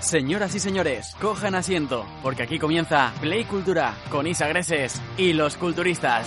Señoras y señores, cojan asiento, porque aquí comienza Play Cultura con Isa Greses y los culturistas.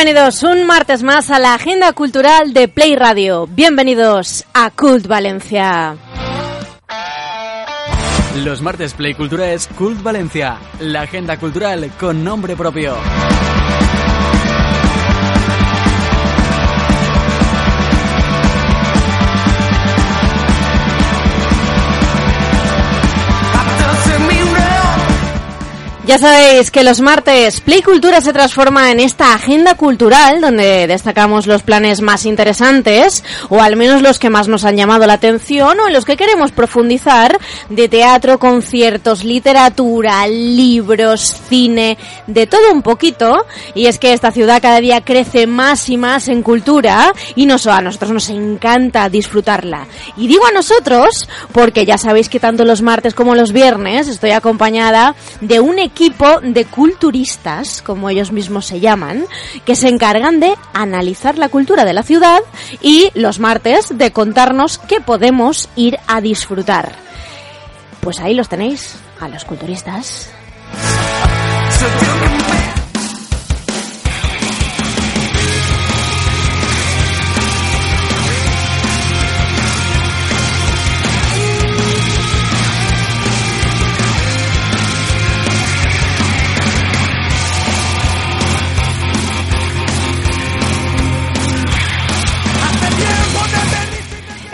Bienvenidos un martes más a la agenda cultural de Play Radio. Bienvenidos a Cult Valencia. Los martes Play Cultura es Cult Valencia, la agenda cultural con nombre propio. Ya sabéis que los martes Play Cultura se transforma en esta agenda cultural donde destacamos los planes más interesantes o al menos los que más nos han llamado la atención o en los que queremos profundizar de teatro, conciertos, literatura, libros, cine, de todo un poquito. Y es que esta ciudad cada día crece más y más en cultura y nos, a nosotros nos encanta disfrutarla. Y digo a nosotros porque ya sabéis que tanto los martes como los viernes estoy acompañada de un equipo de culturistas, como ellos mismos se llaman, que se encargan de analizar la cultura de la ciudad y los martes de contarnos qué podemos ir a disfrutar. Pues ahí los tenéis, a los culturistas.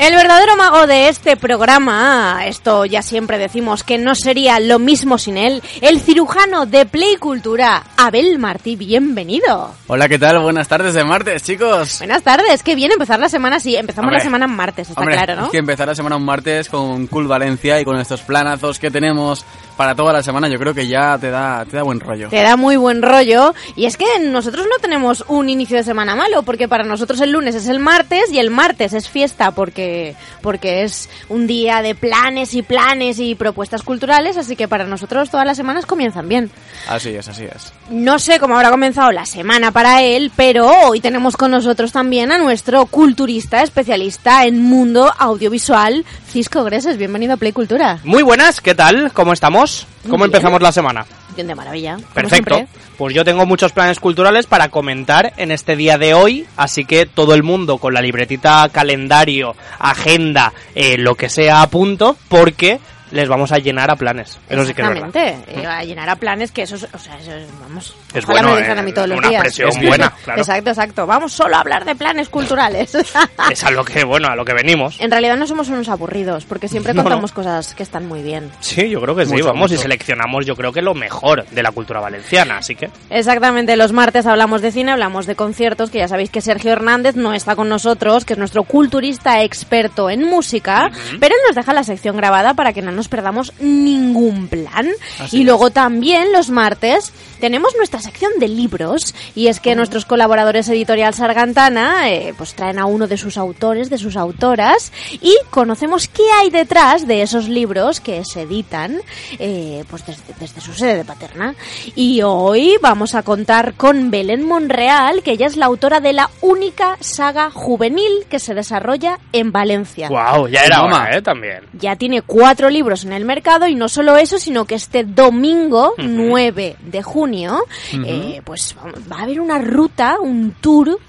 El verdadero mago de este programa, esto ya siempre decimos que no sería lo mismo sin él, el cirujano de Play Cultura, Abel Martí, bienvenido. Hola, ¿qué tal? Buenas tardes de martes, chicos. Buenas tardes, qué bien empezar la semana así, empezamos Hombre, la semana en martes, está Hombre, claro, ¿no? es que empezar la semana un martes con Cool Valencia y con estos planazos que tenemos para toda la semana, yo creo que ya te da, te da buen rollo. Te da muy buen rollo. Y es que nosotros no tenemos un inicio de semana malo, porque para nosotros el lunes es el martes y el martes es fiesta porque, porque es un día de planes y planes y propuestas culturales, así que para nosotros todas las semanas comienzan bien. Así es, así es. No sé cómo habrá comenzado la semana para él, pero hoy tenemos con nosotros también a nuestro culturista especialista en mundo audiovisual, Cisco Greses. Bienvenido a Play Cultura. Muy buenas, ¿qué tal? ¿Cómo estamos? ¿Cómo empezamos la semana? De maravilla. Perfecto. siempre. Pues yo tengo muchos planes culturales para comentar en este día de hoy, así que todo el mundo con la libretita, calendario, agenda, eh, lo que sea a punto, porque les vamos a llenar a planes. Eso sí que es verdad. Exactamente. Eh, a llenar a planes que eso es, o sea, eso es, vamos, Es ojalá bueno, me dejen a eh, mí todos los una días. presión buena, claro. Exacto, exacto. Vamos solo a hablar de planes culturales. Es a lo que, bueno, a lo que venimos. en realidad no somos unos aburridos, porque siempre No, no. contamos cosas que están muy bien. Sí, yo creo que sí, Mucho, vamos, y seleccionamos yo creo que lo mejor de la cultura valenciana, así que... Exactamente, los martes hablamos de cine, hablamos de conciertos, que ya sabéis que Sergio Hernández no está con nosotros, que es nuestro culturista experto en música, pero él nos deja la sección grabada para que no nos perdamos ningún plan. Así y es. luego también los martes tenemos nuestra sección de libros, y es que nuestros colaboradores editorial Sargantana eh, pues traen a uno de sus autores, de sus autoras, y conocemos qué hay detrás de esos libros que se editan eh, pues desde, desde su sede de Paterna. Y hoy vamos a contar con Belén Monreal, que ella es la autora de la única saga juvenil que se desarrolla en Valencia. Wow, ya era hora, ¿eh? También. Ya tiene cuatro libros en el mercado y no solo eso, sino que este domingo 9 de junio, eh, pues va a haber una ruta, un tour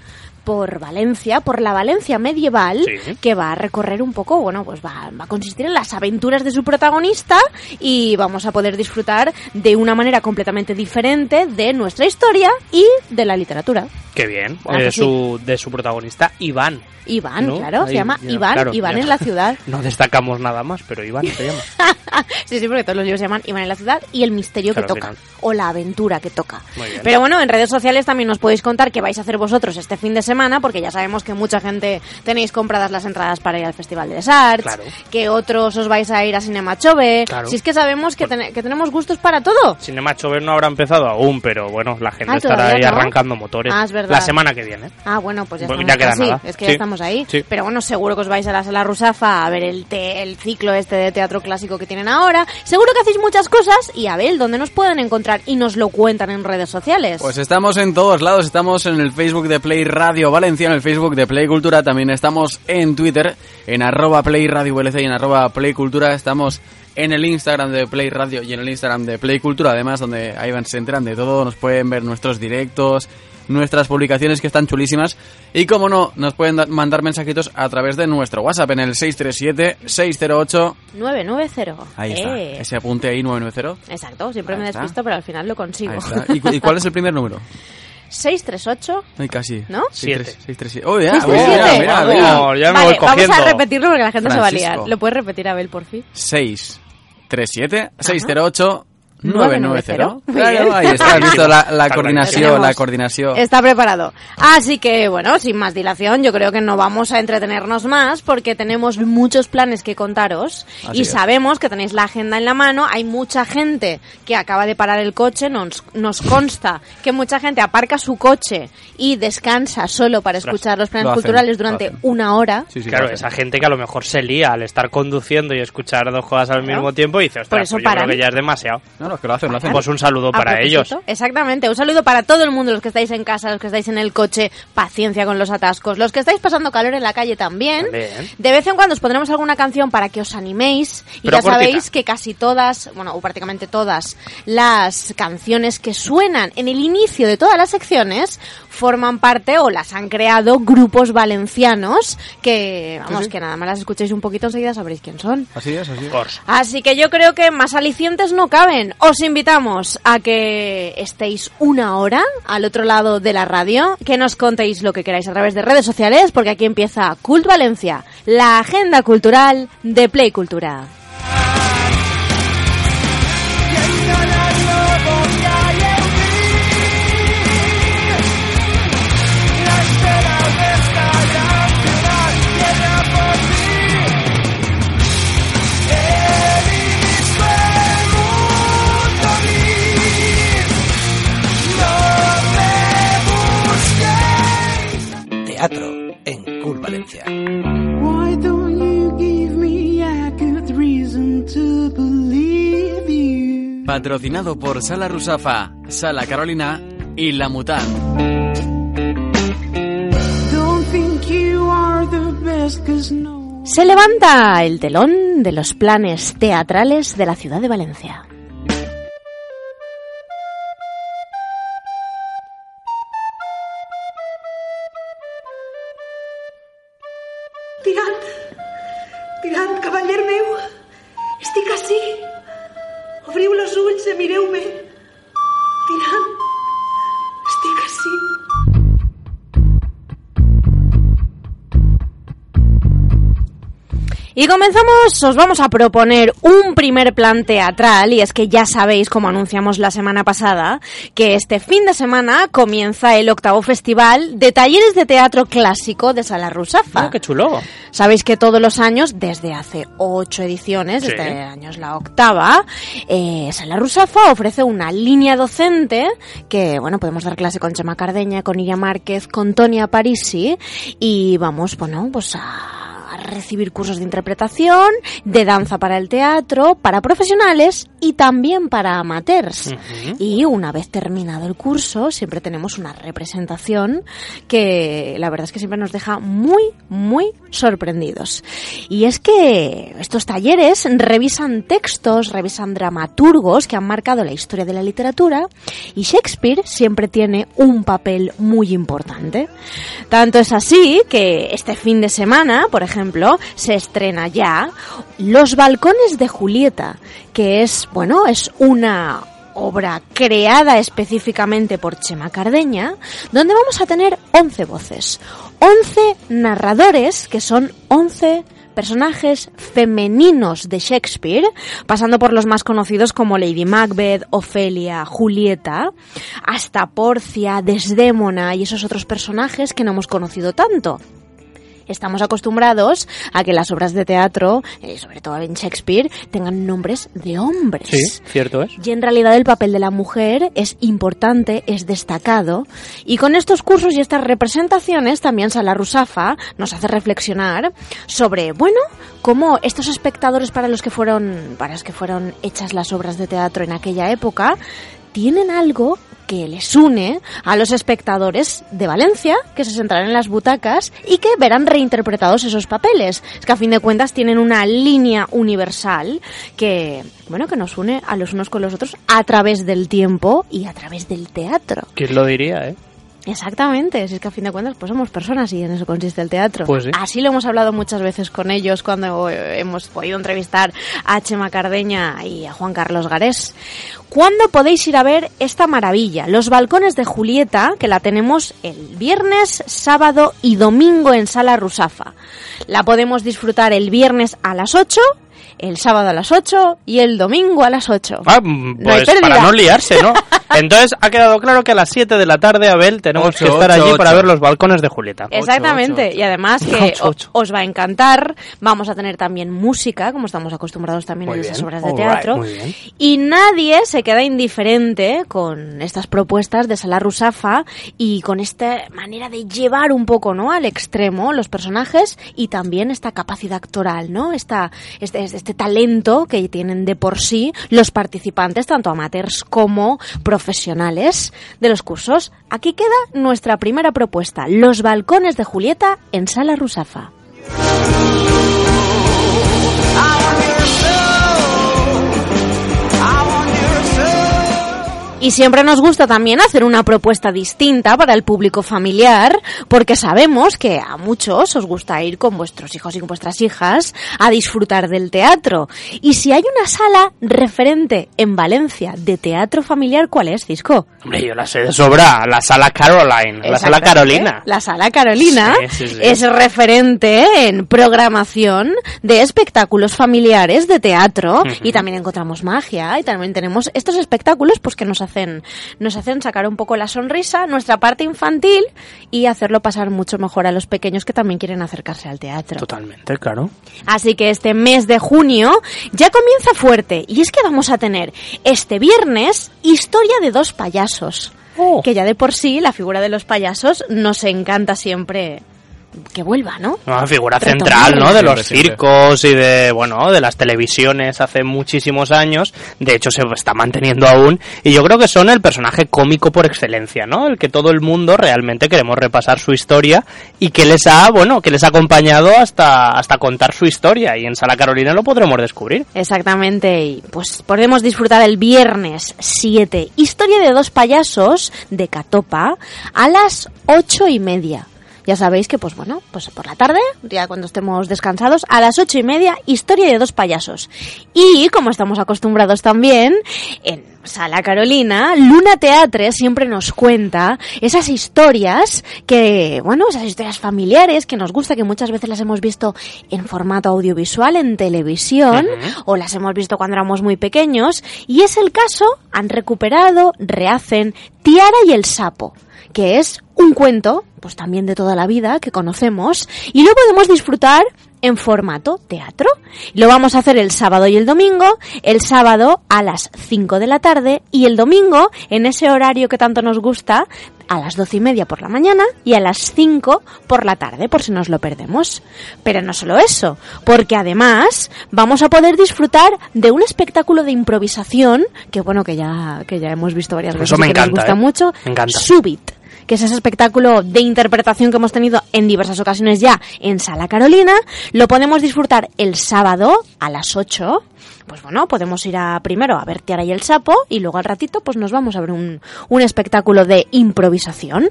por Valencia, por la Valencia medieval, Sí. que va a recorrer un poco, bueno, pues va, va a consistir en las aventuras de su protagonista y vamos a poder disfrutar de una manera completamente diferente de nuestra historia y de la literatura. Qué bien. Ah, Eh, pues sí. su, de su protagonista, Iván. Iván, ¿no? claro, se Ahí, llama ya, Iván, claro, Iván ya. en la ciudad. No destacamos nada más, pero Iván se llama. Sí, sí, porque todos los libros se llaman Iván en la ciudad y el misterio Claro, que toca. O la aventura que toca. Muy bien. Pero bueno, en redes sociales también nos podéis contar qué vais a hacer vosotros este fin de semana, porque ya sabemos que mucha gente tenéis compradas las entradas para ir al Festival de Les Arts, Claro. que otros os vais a ir a Cinema Chove. Claro. Si es que sabemos que, ten- que tenemos gustos para todo. Cinema Chover no habrá empezado aún, pero bueno, la gente Ah, estará ¿todavía ahí no? arrancando motores. Ah, es verdad. La semana que viene. Ah, bueno, pues ya Pues estamos ya queda casi, nada. es que Sí. ya estamos ahí. Sí. Pero bueno, seguro que os vais a la sala Rusafa a ver el, te- el ciclo este de teatro clásico que tienen ahora. Seguro que hacéis muchas cosas y a ver, ¿dónde nos pueden encontrar? Y nos lo cuentan en redes sociales. Pues estamos en todos lados, estamos en el Facebook de Play Radio Valencia, en el Facebook de Play Cultura, también estamos en Twitter, en arroba Play Radio VLC y en arroba Play Cultura, estamos en el Instagram de Play Radio y en el Instagram de Play Cultura, además donde ahí van, se enteran de todo, nos pueden ver nuestros directos, nuestras publicaciones que están chulísimas y como no, nos pueden da- mandar mensajitos a través de nuestro WhatsApp en el 637-608, 990. ahí está, Eh, ese apunte ahí 990. Exacto, siempre Ahí me está. despisto, pero al final lo consigo. Ahí está. ¿Y, cu- y cuál es el primer número? 638. Ay, casi. ¿No? Seis, Siete. tres, seis, tres, siete. Oh, ya, Seis, tres, mira, siete. mira, Vamos, mira. ya me vale, voy cogiendo. vamos a repetirlo porque la gente se va a liar. Francisco. ¿Lo puedes repetir, Abel, por fin? 6, 3, 7, 608, 990. 990. Muy Claro, ahí está, has visto la, la coordinación, la coordinación. Está preparado. Así que, bueno, sin más dilación, yo creo que no vamos a entretenernos más porque tenemos muchos planes que contaros Así y es. sabemos que tenéis la agenda en la mano. Hay mucha gente que acaba de parar el coche, nos, nos consta que mucha gente aparca su coche y descansa solo para escuchar los planes lo hacen, culturales durante una hora. Sí, sí, claro, esa gente que a lo mejor se lía al estar conduciendo y escuchar dos cosas al Claro. mismo tiempo y dice, ostras, Por eso pues yo creo que ya es demasiado. No, no, que lo hacen, lo hacen. Pues un saludo para ellos. Exactamente. Un saludo para todo el mundo, los que estáis en casa, los que estáis en el coche, paciencia con los atascos, los que estáis pasando calor en la calle también. De vez en cuando os pondremos alguna canción para que os animéis y Pero ya sabéis que casi todas, bueno, o prácticamente todas las canciones que suenan en el inicio de todas las secciones forman parte o las han creado grupos valencianos que, vamos, sí. que nada más las escuchéis un poquito enseguida sabréis quién son. Así es, así es. Así que yo creo que más alicientes no caben. Os invitamos a que estéis una hora al otro lado de la radio, que nos contéis lo que queráis a través de redes sociales, porque aquí empieza Cult Valencia, la agenda cultural de Play Cultura. Why don't you give me a good reason to believe you? Patrocinado por Sala Rusafa, Sala Carolina y La Mutant. Don't think you are the best, cause no. Se levanta el telón de los planes teatrales de la ciudad de Valencia. Y comenzamos, os vamos a proponer un primer plan teatral y es que ya sabéis, como anunciamos la semana pasada, que este fin de semana comienza el octavo festival de talleres de teatro clásico de Sala Rusafa. Oh, qué chulo. Sabéis que todos los años, desde hace ocho ediciones, Sí. este año es la octava, eh, Sala Rusafa ofrece una línea docente que, bueno, podemos dar clase con Chema Cardeña, con Iria Márquez, con Tonia Parisi y vamos, bueno, pues a, a recibir cursos de interpretación, de danza para el teatro, para profesionales y también para amateurs. Y una vez terminado el curso, siempre tenemos una representación que la verdad es que siempre nos deja muy, muy sorprendidos. Y es que estos talleres revisan textos, revisan dramaturgos que han marcado la historia de la literatura y Shakespeare siempre tiene un papel muy importante. Tanto es así que este fin de semana, por ejemplo, se estrena ya Los balcones de Julieta, que es, bueno, es una obra creada específicamente por Chema Cardeña, donde vamos a tener 11 voces, 11 narradores que son 11 personajes femeninos de Shakespeare, pasando por los más conocidos como Lady Macbeth, Ofelia, Julieta, hasta Porcia, Desdémona y esos otros personajes que no hemos conocido tanto. Estamos acostumbrados a que las obras de teatro, eh, sobre todo en Shakespeare, tengan nombres de hombres. Sí, cierto es. Y en realidad el papel de la mujer es importante, es destacado. Y con estos cursos y estas representaciones también Sala Rusafa nos hace reflexionar sobre, bueno, cómo estos espectadores para los que fueron, para los que fueron hechas las obras de teatro en aquella época, tienen algo que les une a los espectadores de Valencia, que se sentarán en las butacas y que verán reinterpretados esos papeles. Es que a fin de cuentas tienen una línea universal que, bueno, que nos une a los unos con los otros a través del tiempo y a través del teatro. ¿Quién lo diría, eh? Exactamente, si es que a fin de cuentas pues somos personas y en eso consiste el teatro. Pues sí. Así lo hemos hablado muchas veces con ellos cuando eh, hemos podido entrevistar a Chema Cardeña y a Juan Carlos Garés. ¿Cuándo podéis ir a ver esta maravilla? Los balcones de Julieta, que la tenemos el viernes, sábado y domingo en Sala Rusafa. La podemos disfrutar el viernes a las 8 el sábado a las 8 y el domingo a las 8. Ah, mm, No pues para no liarse, ¿no? Entonces ha quedado claro que a las 7 de la tarde, Abel, tenemos Ocho, que estar ocho, allí para ver los balcones de Julieta. Exactamente, ocho. y además que Ocho, o- ocho. os va a encantar. Vamos a tener también música, como estamos acostumbrados también Muy en esas obras de All teatro. Y nadie se queda indiferente con estas propuestas de Salar Rusafa y con esta manera de llevar un poco ¿no? al extremo los personajes y también esta capacidad actoral, ¿no? Esta, este, este talento que tienen de por sí los participantes, tanto amateurs como profesionales de los cursos. Aquí queda nuestra primera propuesta, Los balcones de Julieta en Sala Rusafa. Y siempre nos gusta también hacer una propuesta distinta para el público familiar, porque sabemos que a muchos os gusta ir con vuestros hijos y con vuestras hijas a disfrutar del teatro. Y si hay una sala referente en Valencia de teatro familiar, ¿cuál es, Cisco? Hombre, yo la sé de sobra. La sala Caroline, la sala. Carolina. La sala Carolina Sí, sí, sí. es referente en programación de espectáculos familiares de teatro y también encontramos magia y también tenemos estos espectáculos pues que nos hacen nos hacen sacar un poco la sonrisa, nuestra parte infantil y hacerlo pasar mucho mejor a los pequeños que también quieren acercarse al teatro. Totalmente, claro. Así que este mes de junio ya comienza fuerte y es que vamos a tener este viernes historia de dos payasos. Oh. Que ya de por sí la figura de los payasos nos encanta siempre que vuelva, ¿no? Una figura Retomarla. central, ¿no? De los Siempre, siempre. circos y de, bueno, de las televisiones hace muchísimos años. De hecho, se está manteniendo aún. Y yo creo que son el personaje cómico por excelencia, ¿no? El que todo el mundo realmente queremos repasar su historia y que les ha, bueno, que les ha acompañado hasta, hasta contar su historia. Y en Sala Carolina lo podremos descubrir. Exactamente, y pues podemos disfrutar el viernes 7, historia de dos payasos de Catopa, a las ocho y media. Ya sabéis que, pues bueno, pues por la tarde, ya cuando estemos descansados, a las ocho y media, historia de dos payasos. Y, como estamos acostumbrados también, en Sala Carolina, Luna Teatre siempre nos cuenta esas historias que, bueno, esas historias familiares que nos gusta, que muchas veces las hemos visto en formato audiovisual, en televisión, o las hemos visto cuando éramos muy pequeños. Y es el caso, han recuperado, rehacen Tiara y el sapo que es un cuento, pues también de toda la vida, que conocemos, y lo podemos disfrutar en formato teatro. Lo vamos a hacer el sábado y el domingo, el sábado a las 5 de la tarde y el domingo en ese horario que tanto nos gusta a las doce y media por la mañana y a las 5 por la tarde, por si nos lo perdemos. Pero no solo eso, porque además vamos a poder disfrutar de un espectáculo de improvisación que bueno que ya que ya hemos visto varias veces Eso me que encanta, nos gusta ¿eh? mucho. Me encanta. Subit que es ese espectáculo de interpretación que hemos tenido en diversas ocasiones ya en Sala Carolina, lo podemos disfrutar el sábado a las 8. Pues bueno, podemos ir a primero a ver Tiara y el Sapo y luego al ratito pues nos vamos a ver un, un espectáculo de improvisación.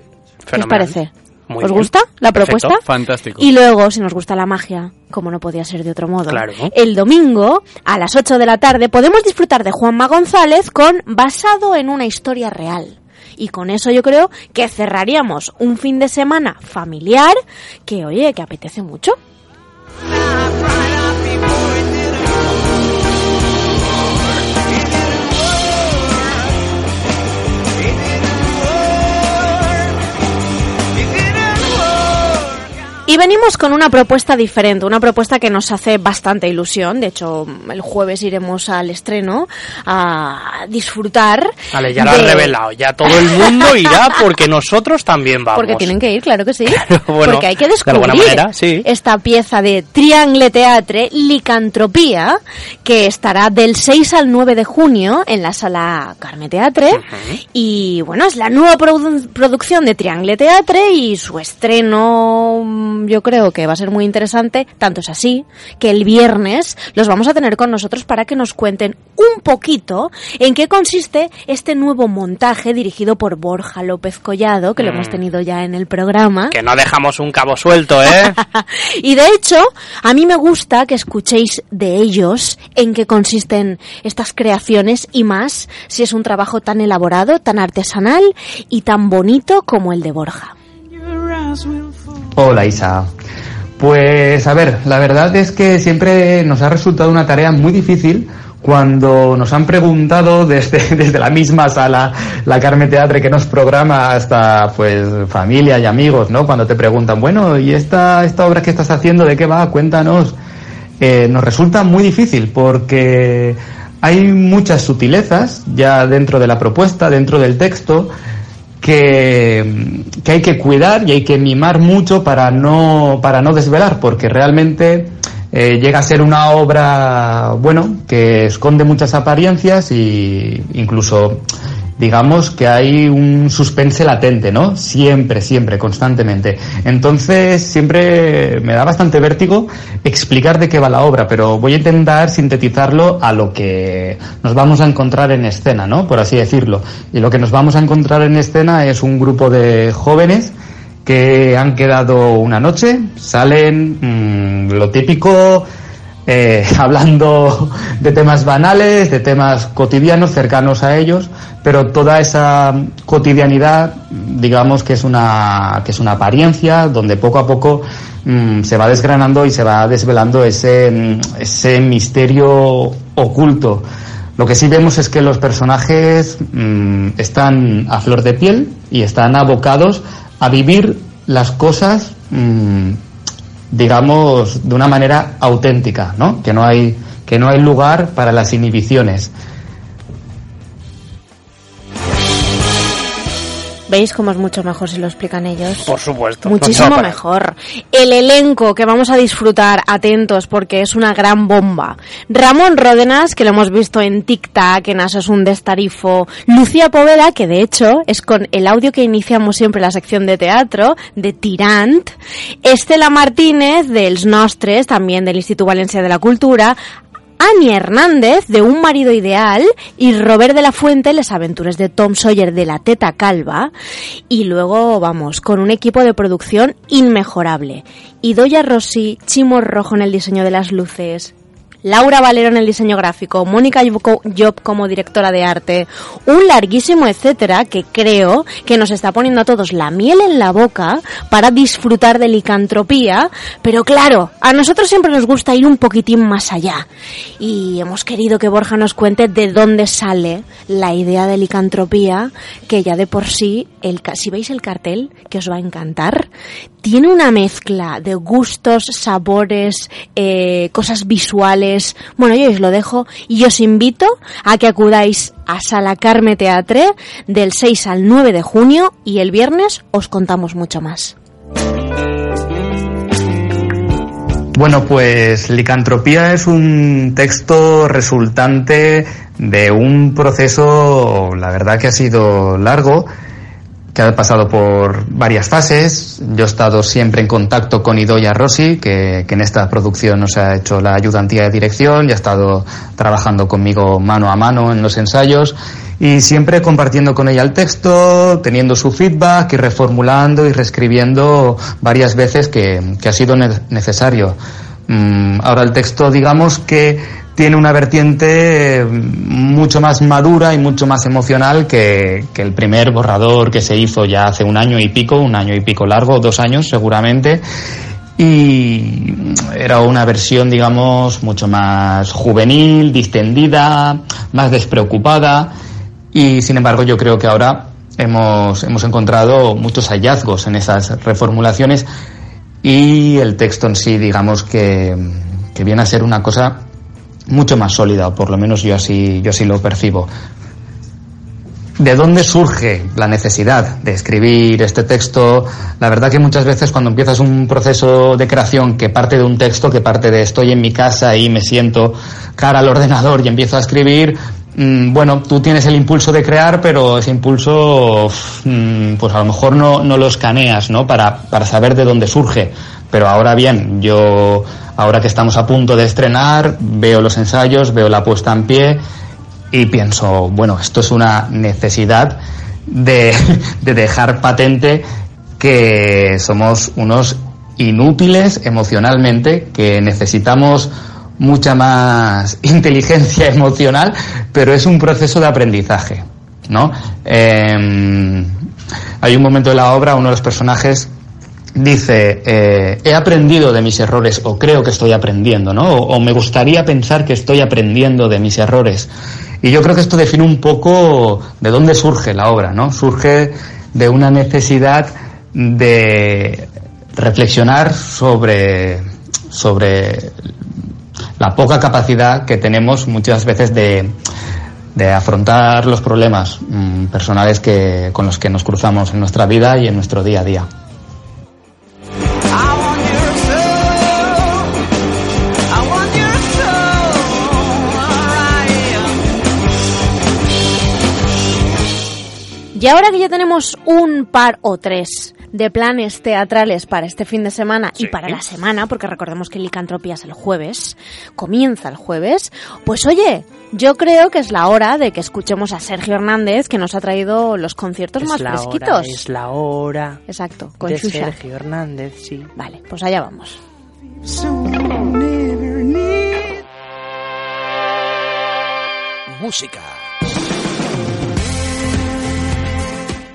¿Qué os parece? Muy ¿Os bien. gusta la Perfecto. propuesta? Fantástico. Y luego, si nos gusta la magia, como no podía ser de otro modo, Claro. el domingo a las 8 de la tarde podemos disfrutar de Juanma González con Basado en una historia real. Y con eso yo creo que cerraríamos un fin de semana familiar que, oye, que apetece mucho. Y venimos con una propuesta diferente, una propuesta que nos hace bastante ilusión. De hecho, el jueves iremos al estreno a disfrutar. Vale, ya lo has revelado. Ya todo el mundo irá porque nosotros también vamos. Porque tienen que ir, claro que sí. bueno, Porque hay que de descubrir alguna manera, sí. esta pieza de Triangle Teatre, Licantropía, que estará del 6 al 9 de junio en la sala Carme Teatre. Y bueno, es la nueva produ- producción de Triangle Teatre y su estreno mm, yo creo que va a ser muy interesante. Tanto es así que el viernes los vamos a tener con nosotros para que nos cuenten un poquito en qué consiste este nuevo montaje dirigido por Borja López Collado, que lo Mm. hemos tenido ya en el programa. Que no dejamos un cabo suelto, ¿eh? y de hecho, a mí me gusta que escuchéis de ellos en qué consisten estas creaciones y más si es un trabajo tan elaborado, tan artesanal y tan bonito como el de Borja. Hola Isa. Pues a ver, la verdad es que siempre nos ha resultado una tarea muy difícil cuando nos han preguntado desde, desde la misma sala, la Carme Teatre que nos programa hasta pues familia y amigos, ¿no? Cuando te preguntan, bueno, ¿y esta, esta obra que estás haciendo de qué va? Cuéntanos. Eh, nos resulta muy difícil porque hay muchas sutilezas ya dentro de la propuesta, dentro del texto, que, que hay que cuidar y hay que mimar mucho para no, para no desvelar, porque realmente eh, llega a ser una obra, bueno, que esconde muchas apariencias y incluso digamos que hay un suspense latente, ¿no? Siempre, siempre, constantemente. Entonces, siempre me da bastante vértigo explicar de qué va la obra, pero voy a intentar sintetizarlo a lo que nos vamos a encontrar en escena, ¿no? Por así decirlo. Y lo que nos vamos a encontrar en escena es un grupo de jóvenes que han quedado una noche, salen mm, lo típico, eh, hablando de temas banales, de temas cotidianos cercanos a ellos, pero toda esa cotidianidad, digamos que es una que es una apariencia donde poco a poco mm, se va desgranando y se va desvelando ese mm, ese misterio oculto. Lo que sí vemos es que los personajes mm, están a flor de piel y están abocados a vivir las cosas mm, digamos, de una manera auténtica, ¿no? Que no hay, que no hay lugar para las inhibiciones. ¿Veis cómo es mucho mejor si lo explican ellos? Por supuesto. Muchísimo No, mejor. El elenco que vamos a disfrutar, atentos, porque es una gran bomba. Ramón Ródenas, que lo hemos visto en Tic Tac, en Asos un Destarifo. Lucía Poveda, que de hecho es con el audio que iniciamos siempre la sección de teatro, de Tirant. Estela Martínez, dels Nostres, también del Instituto Valencia de la Cultura. Ani Hernández, de Un marido ideal, y Robert de la Fuente, Les aventuras de Tom Sawyer de la Teta Calva, y luego vamos, con un equipo de producción inmejorable. Idoya Rossi, Chimo Rojo en el diseño de las luces, Laura Valero en el diseño gráfico, Mónica Job como directora de arte, un larguísimo etcétera que creo que nos está poniendo a todos la miel en la boca para disfrutar de licantropía, pero claro, a nosotros siempre nos gusta ir un poquitín más allá. Y hemos querido que Borja nos cuente de dónde sale la idea de licantropía, que ya de por sí, si veis el cartel, que os va a encantar, tiene una mezcla de gustos, sabores, eh, cosas visuales. Bueno, yo os lo dejo y os invito a que acudáis a Sala Carme Teatre del 6 al 9 de junio y el viernes os contamos mucho más. Bueno, pues Licantropía es un texto resultante de un proceso, la verdad que ha sido largo, que ha pasado por varias fases. Yo he estado siempre en contacto con Idoya Rossi, que, en esta producción nos ha hecho la ayudantía de dirección y ha estado trabajando conmigo mano a mano en los ensayos y siempre compartiendo con ella el texto, teniendo su feedback y reformulando y reescribiendo varias veces que, ha sido ne- necesario. Mm, ahora el texto, digamos que tiene una vertiente eh, mucho más madura y mucho más emocional que, el primer borrador que se hizo ya hace un año y pico, un año y pico largo, dos años seguramente. Y era una versión, digamos, mucho más juvenil, distendida, más despreocupada. Y sin embargo, yo creo que ahora hemos, hemos encontrado muchos hallazgos en esas reformulaciones y el texto en sí, digamos que, que viene a ser una cosa mucho más sólida, por lo menos yo así, yo así lo percibo. ¿De dónde surge la necesidad de escribir este texto? La verdad que muchas veces cuando empiezas un proceso de creación que parte de un texto, que parte de estoy en mi casa y me siento cara al ordenador y empiezo a escribir, bueno, tú tienes el impulso de crear, pero ese impulso, mm, pues a lo mejor no, no lo escaneas, ¿no? Para, para saber de dónde surge. Pero ahora bien, yo, ahora que estamos a punto de estrenar, veo los ensayos, veo la puesta en pie y pienso, bueno, esto es una necesidad de, de dejar patente que somos unos inútiles emocionalmente, que necesitamos mucha más inteligencia emocional, pero es un proceso de aprendizaje, ¿no? Eh, hay un momento de la obra, uno de los personajes dice, eh, he aprendido de mis errores o creo que estoy aprendiendo, ¿no? O, o me gustaría pensar que estoy aprendiendo de mis errores. Y yo creo que esto define un poco de dónde surge la obra, ¿no? Surge de una necesidad de reflexionar sobre, sobre la poca capacidad que tenemos muchas veces de, de afrontar los problemas mm, personales que, con los que nos cruzamos en nuestra vida y en nuestro día a día. Y ahora que ya tenemos un par o tres de planes teatrales para este fin de semana y para la semana, porque recordemos que Licantropía es el jueves, comienza el jueves, pues oye, yo creo que es la hora de que escuchemos a Sergio Hernández que nos ha traído los conciertos Es más la hora, fresquitos. es la hora Exacto, con de Xuxa. Sergio Hernández, sí. Vale, pues allá vamos. Música.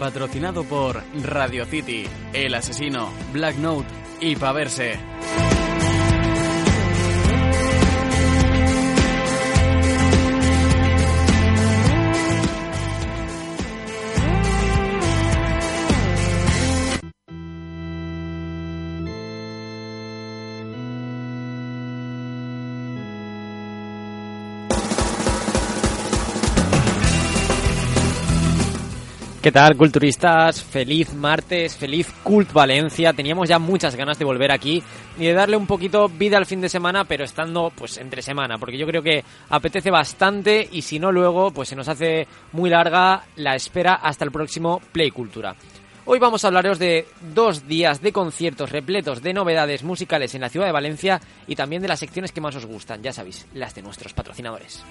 Patrocinado por Radio City, El Asesino, Black Note y Paverse. ¿Qué tal, culturistas? Feliz martes, feliz Cult Valencia. Teníamos ya muchas ganas de volver aquí y de darle un poquito vida al fin de semana, pero estando pues entre semana, porque yo creo que apetece bastante y si no luego pues se nos hace muy larga la espera hasta el próximo Play Cultura. Hoy vamos a hablaros de dos días de conciertos repletos de novedades musicales en la ciudad de Valencia y también de las secciones que más os gustan, ya sabéis, las de nuestros patrocinadores.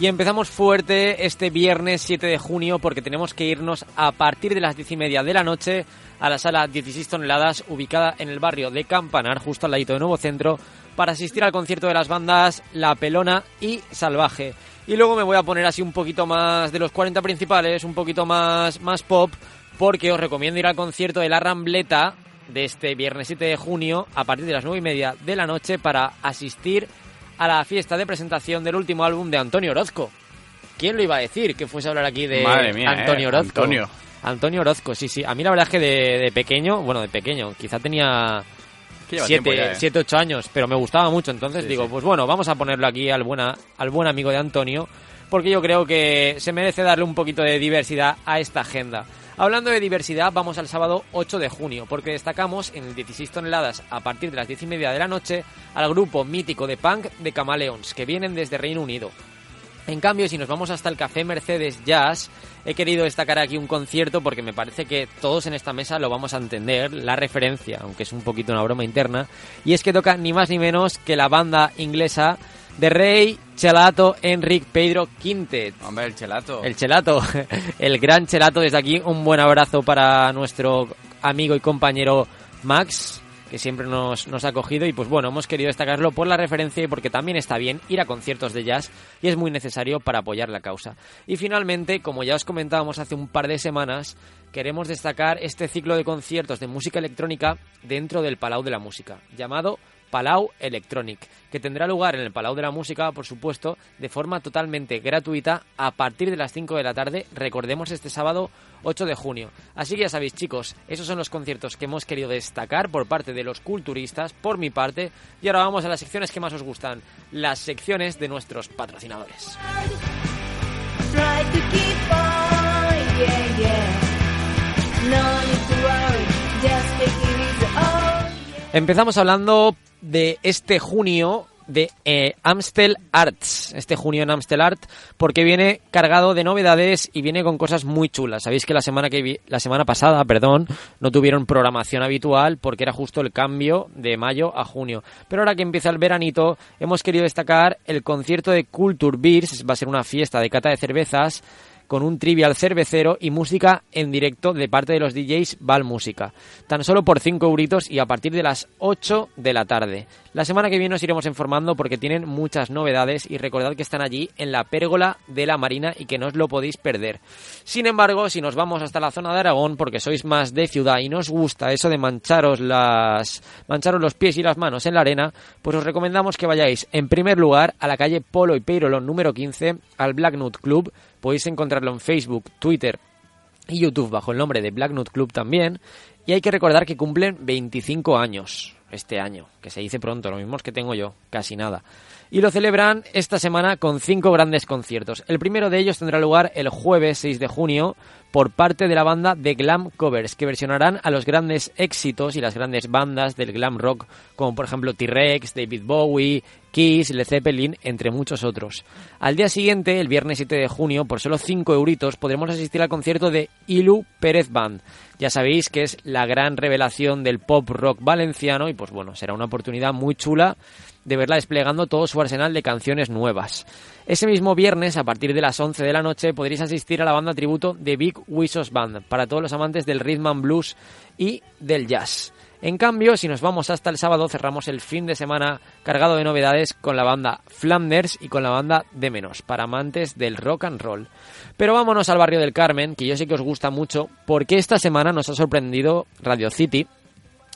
Y empezamos fuerte este viernes 7 de junio porque tenemos que irnos a partir de las 10 y media de la noche a la sala 16 toneladas ubicada en el barrio de Campanar, justo al ladito de Nuevo Centro, para asistir al concierto de las bandas La Pelona y Salvaje. Y luego me voy a poner así un poquito más de los 40 principales, un poquito más, más pop, porque os recomiendo ir al concierto de La Rambleta de este viernes 7 de junio a partir de las 9 y media de la noche para asistir la fiesta de presentación del último álbum de Antonio Orozco. ¿Quién lo iba a decir que fuese a hablar aquí de mía, Antonio eh, Orozco? Antonio. Antonio Orozco, sí, sí. A mí la verdad es que de, de pequeño, bueno, de pequeño, quizá tenía Que lleva tiempo ya, 7, eh. 8 años, pero me gustaba mucho. Entonces Sí, digo, sí. pues bueno, vamos a ponerlo aquí al, buena, al buen amigo de Antonio, porque yo creo que se merece darle un poquito de diversidad a esta agenda. Hablando de diversidad, vamos al sábado 8 de junio, porque destacamos en el 16 toneladas a partir de las 10 y media de la noche al grupo mítico de punk de Camaleons, que vienen desde Reino Unido. En cambio, si nos vamos hasta el Café Mercedes Jazz, he querido destacar aquí un concierto porque me parece que todos en esta mesa lo vamos a entender, la referencia, aunque es un poquito una broma interna, y es que toca ni más ni menos que la banda inglesa de Rey Chelato Enric Pedro Quintet. Hombre, el chelato. El Chelato, el gran Chelato, desde aquí un buen abrazo para nuestro amigo y compañero Max, que siempre nos, nos ha cogido y pues bueno, hemos querido destacarlo por la referencia y porque también está bien ir a conciertos de jazz y es muy necesario para apoyar la causa. Y finalmente, como ya os comentábamos hace un par de semanas, queremos destacar este ciclo de conciertos de música electrónica dentro del Palau de la Música, llamado Palau Electronic, que tendrá lugar en el Palau de la Música, por supuesto, de forma totalmente gratuita a partir de las 5 de la tarde, recordemos este sábado 8 de junio. Así que ya sabéis, chicos, esos son los conciertos que hemos querido destacar por parte de los culturistas, por mi parte, y ahora vamos a las secciones que más os gustan, las secciones de nuestros patrocinadores. Empezamos hablando de este junio de eh, Amstel Arts, este junio en Amstel Art, porque viene cargado de novedades y viene con cosas muy chulas. Sabéis que la semana que vi- la semana pasada, perdón, no tuvieron programación habitual porque era justo el cambio de mayo a junio. Pero ahora que empieza el veranito, hemos querido destacar el concierto de Culture Beers, va a ser una fiesta de cata de cervezas con un trivial cervecero y música en directo de parte de los DJs Val Música. Tan solo por 5 euritos y a partir de las 8 de la tarde. La semana que viene os iremos informando porque tienen muchas novedades y recordad que están allí en la pérgola de la Marina y que no os lo podéis perder. Sin embargo, si nos vamos hasta la zona de Aragón porque sois más de ciudad y no os gusta eso de mancharos las mancharos los pies y las manos en la arena, pues os recomendamos que vayáis en primer lugar a la calle Polo y Peirolón número 15 al Black Nut Club. Podéis encontrarlo en Facebook, Twitter y YouTube bajo el nombre de Black Nut Club también. Y hay que recordar que cumplen 25 años este año, que se dice pronto, lo mismo que tengo yo, casi nada. Y lo celebran esta semana con cinco grandes conciertos. El primero de ellos tendrá lugar el jueves 6 de junio por parte de la banda The Glam Covers, que versionarán a los grandes éxitos y las grandes bandas del glam rock, como por ejemplo T-Rex, David Bowie, Kiss, Led Zeppelin, entre muchos otros. Al día siguiente, el viernes 7 de junio, por solo 5 euritos, podremos asistir al concierto de Ilu Pérez Band. Ya sabéis que es la gran revelación del pop rock valenciano y pues bueno, será una oportunidad muy chula de verla desplegando todo su arsenal de canciones nuevas. Ese mismo viernes, a partir de las 11 de la noche, podréis asistir a la banda tributo de Big Wizards Band, para todos los amantes del rhythm and blues y del jazz. En cambio, si nos vamos hasta el sábado, cerramos el fin de semana cargado de novedades con la banda Flanders y con la banda De Menos, para amantes del rock and roll. Pero vámonos al barrio del Carmen, que yo sé que os gusta mucho, porque esta semana nos ha sorprendido Radio City,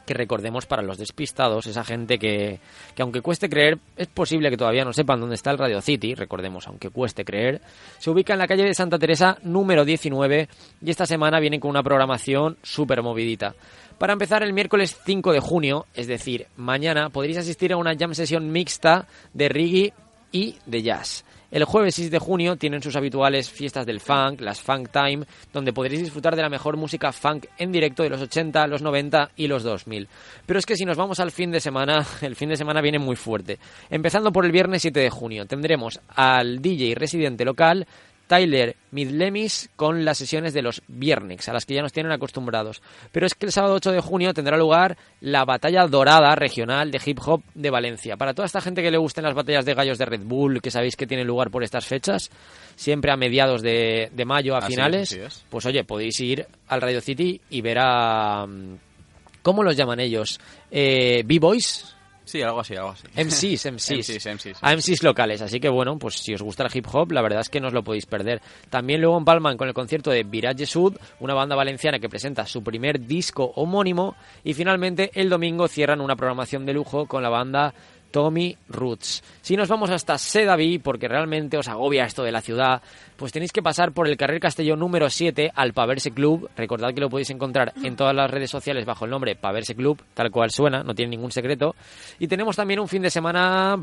que recordemos para los despistados, esa gente que, que aunque cueste creer, es posible que todavía no sepan dónde está el Radio City, recordemos, aunque cueste creer, se ubica en la calle de Santa Teresa número 19 y esta semana viene con una programación súper movidita. Para empezar, el miércoles 5 de junio, es decir, mañana, podréis asistir a una jam sesión mixta de reggae y de jazz. El jueves 6 de junio tienen sus habituales fiestas del funk, las Funk Time, donde podréis disfrutar de la mejor música funk en directo de los 80, los 90 y los 2000. Pero es que si nos vamos al fin de semana, el fin de semana viene muy fuerte. Empezando por el viernes 7 de junio, tendremos al DJ residente local Tyler Midlemis con las sesiones de los viernes, a las que ya nos tienen acostumbrados. Pero es que el sábado 8 de junio tendrá lugar la batalla dorada regional de hip hop de Valencia. Para toda esta gente que le gusten las batallas de gallos de Red Bull, que sabéis que tienen lugar por estas fechas, siempre a mediados de, de mayo, a Así es, finales, es. pues oye, podéis ir al Radio City y ver a... mm, ¿Cómo los llaman ellos? Eh, ¿B-Boys? Sí, algo así, algo así. MCs, MCs. MCs, MCs. A MCs locales. Así que bueno, pues si os gusta el hip hop, la verdad es que no os lo podéis perder. También luego empalman con el concierto de Virage Sud, una banda valenciana que presenta su primer disco homónimo. Y finalmente el domingo cierran una programación de lujo con la banda Tommy Roots. Si nos vamos hasta Sedaví, porque realmente os agobia esto de la ciudad, pues tenéis que pasar por el Carrer Castelló número 7 al Paverse Club. Recordad que lo podéis encontrar en todas las redes sociales bajo el nombre Paverse Club, tal cual suena, no tiene ningún secreto. Y tenemos también un fin de semana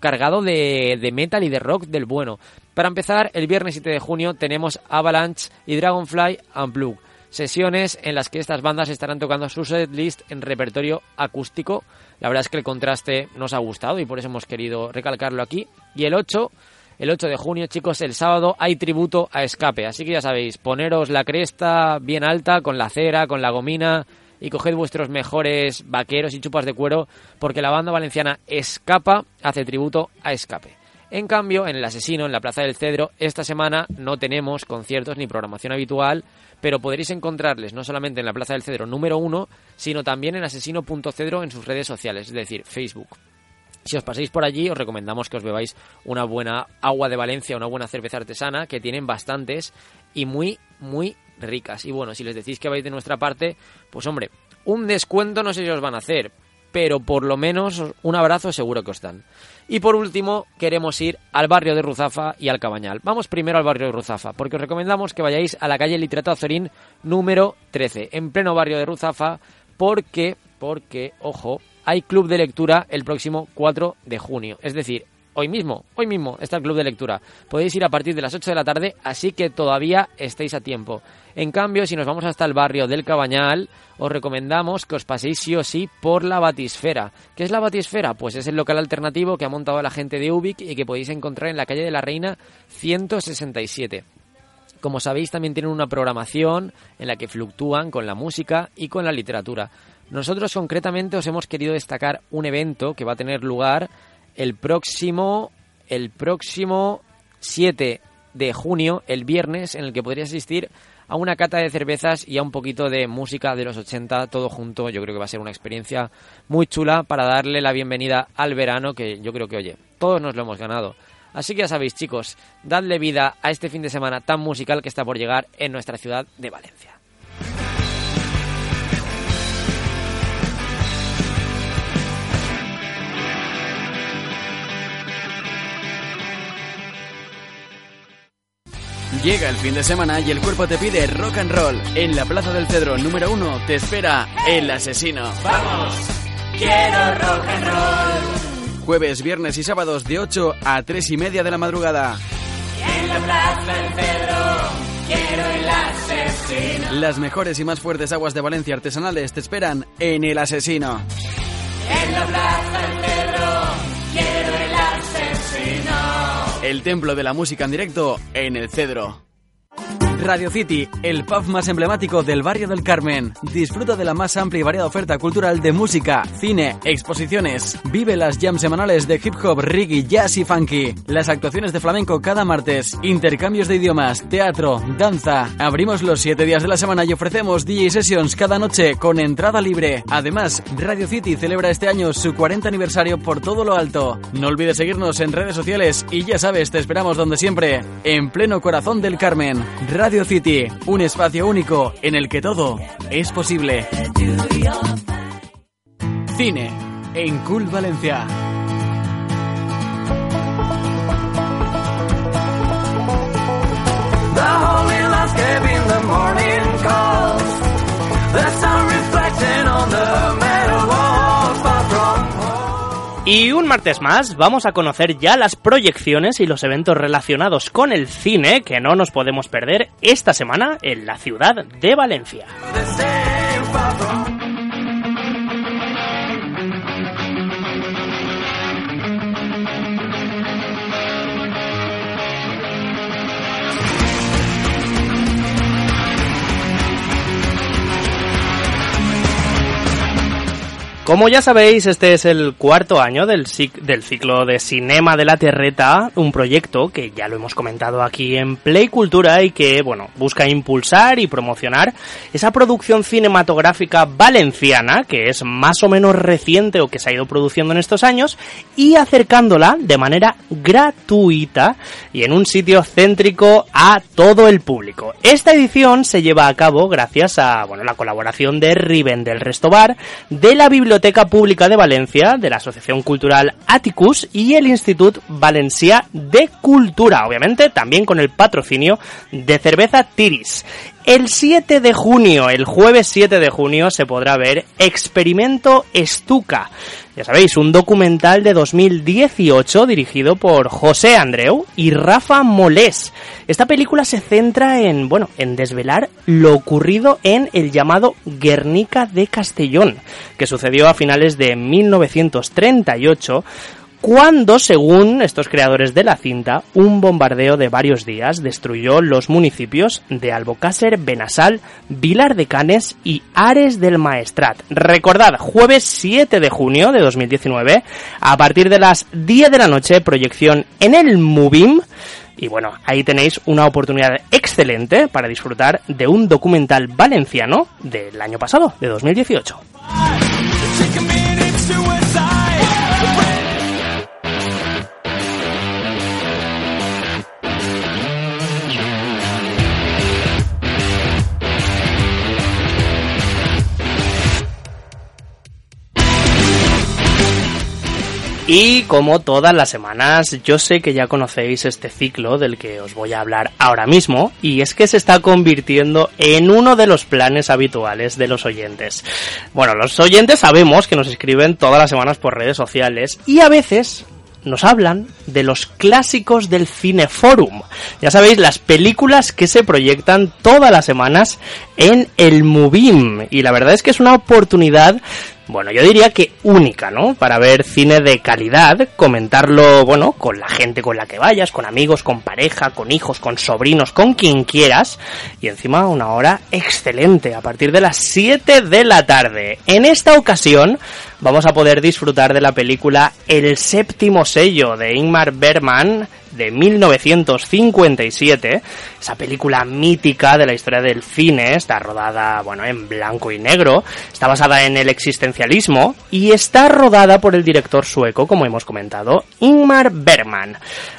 cargado de, de metal y de rock del bueno. Para empezar, el viernes 7 de junio tenemos Avalanche y Dragonfly Unplugged. Sesiones en las que estas bandas estarán tocando su setlist en repertorio acústico. La verdad es que el contraste nos ha gustado y por eso hemos querido recalcarlo aquí. Y el 8, el 8 de junio, chicos, el sábado hay tributo a Escape. Así que ya sabéis, poneros la cresta bien alta con la cera, con la gomina y coged vuestros mejores vaqueros y chupas de cuero porque la banda valenciana Escapa hace tributo a Escape. En cambio, en El Asesino, en la Plaza del Cedro, esta semana no tenemos conciertos ni programación habitual, pero podréis encontrarles no solamente en la Plaza del Cedro número 1, sino también en asesino.cedro en sus redes sociales, es decir, Facebook. Si os pasáis por allí, os recomendamos que os bebáis una buena agua de Valencia, una buena cerveza artesana, que tienen bastantes y muy, muy ricas. Y bueno, si les decís que vais de nuestra parte, pues hombre, un descuento no sé si os van a hacer, pero por lo menos un abrazo seguro que os dan. Y por último, queremos ir al barrio de Ruzafa y al Cabañal. Vamos primero al barrio de Ruzafa, porque os recomendamos que vayáis a la calle Literato Azorín número 13, en pleno barrio de Ruzafa, porque, porque, ojo, hay club de lectura el próximo 4 de junio. Es decir, hoy mismo, hoy mismo está el club de lectura. Podéis ir a partir de las 8 de la tarde, así que todavía estáis a tiempo. En cambio, si nos vamos hasta el barrio del Cabañal, os recomendamos que os paséis sí o sí por la Batisfera. ¿Qué es la Batisfera? Pues es el local alternativo que ha montado la gente de Ubic y que podéis encontrar en la calle de la Reina 167. Como sabéis, también tienen una programación en la que fluctúan con la música y con la literatura. Nosotros concretamente os hemos querido destacar un evento que va a tener lugar el próximo el próximo 7 de junio, el viernes, en el que podréis asistir a una cata de cervezas y a un poquito de música de los 80, todo junto. Yo creo que va a ser una experiencia muy chula para darle la bienvenida al verano, que yo creo que, oye, todos nos lo hemos ganado. Así que ya sabéis, chicos, dadle vida a este fin de semana tan musical que está por llegar en nuestra ciudad de Valencia. Llega el fin de semana y el cuerpo te pide rock and roll. En la Plaza del Cedro número uno te espera El Asesino. Vamos, quiero rock and roll. Jueves, viernes y sábados de 8 a 3 y media de la madrugada. En la plaza del Cedro, quiero el asesino. Las mejores y más fuertes aguas de Valencia artesanales te esperan en El Asesino. En la plaza El templo de la música en directo en el Cedro. Radio City, el pub más emblemático del barrio del Carmen. Disfruta de la más amplia y variada oferta cultural de música, cine, exposiciones. Vive las jams semanales de hip hop, reggae, jazz y funky. Las actuaciones de flamenco cada martes. Intercambios de idiomas, teatro, danza. Abrimos los 7 días de la semana y ofrecemos DJ sessions cada noche con entrada libre. Además, Radio City celebra este año su 40 aniversario por todo lo alto. No olvides seguirnos en redes sociales y ya sabes, te esperamos donde siempre, en pleno corazón del Carmen. City, un espacio único en el que todo es posible. Cine en Cool Valencia. The sun reflecting on the Y un martes más vamos a conocer ya las proyecciones y los eventos relacionados con el cine que no nos podemos perder esta semana en la ciudad de Valencia. Como ya sabéis, este es el cuarto año del, cic- del ciclo de Cinema de la Terreta, un proyecto que ya lo hemos comentado aquí en Play Cultura y que, bueno, busca impulsar y promocionar esa producción cinematográfica valenciana, que es más o menos reciente o que se ha ido produciendo en estos años, y acercándola de manera gratuita y en un sitio céntrico a todo el público. Esta edición se lleva a cabo gracias a bueno, la colaboración de Riven del Restobar, de la Biblioteca Pública de Valencia, de la Asociación Cultural Atticus y el Institut Valencià de Cultura, obviamente también con el patrocinio de Cerveza Tiris. El 7 de junio, el jueves 7 de junio, se podrá ver Experimento Estuca. Ya sabéis, un documental de 2018 dirigido por José Andreu y Rafa Molés. Esta película se centra en, bueno, en desvelar lo ocurrido en el llamado Guernica de Castellón, que sucedió a finales de 1938 cuando, según estos creadores de la cinta, un bombardeo de varios días destruyó los municipios de Albocácer, Benasal, Vilar de Canes y Ares del Maestrat. Recordad, jueves 7 de junio de 2019, a partir de las 10 de la noche, proyección en el Mubim. Y bueno, ahí tenéis una oportunidad excelente para disfrutar de un documental valenciano del año pasado, de 2018. Y como todas las semanas, yo sé que ya conocéis este ciclo del que os voy a hablar ahora mismo, y es que se está convirtiendo en uno de los planes habituales de los oyentes. Bueno, los oyentes sabemos que nos escriben todas las semanas por redes sociales, y a veces nos hablan de los clásicos del Cineforum. Ya sabéis, las películas que se proyectan todas las semanas en el Mubim. Y la verdad es que es una oportunidad bueno, yo diría que única, ¿no? Para ver cine de calidad, comentarlo, bueno, con la gente con la que vayas, con amigos, con pareja, con hijos, con sobrinos, con quien quieras. Y encima una hora excelente, a partir de las 7 de la tarde. En esta ocasión vamos a poder disfrutar de la película El séptimo sello de Ingmar Bergman de 1957, esa película mítica de la historia del cine, está rodada, bueno, en blanco y negro, está basada en el existencialismo y está rodada por el director sueco, como hemos comentado, Ingmar Bergman.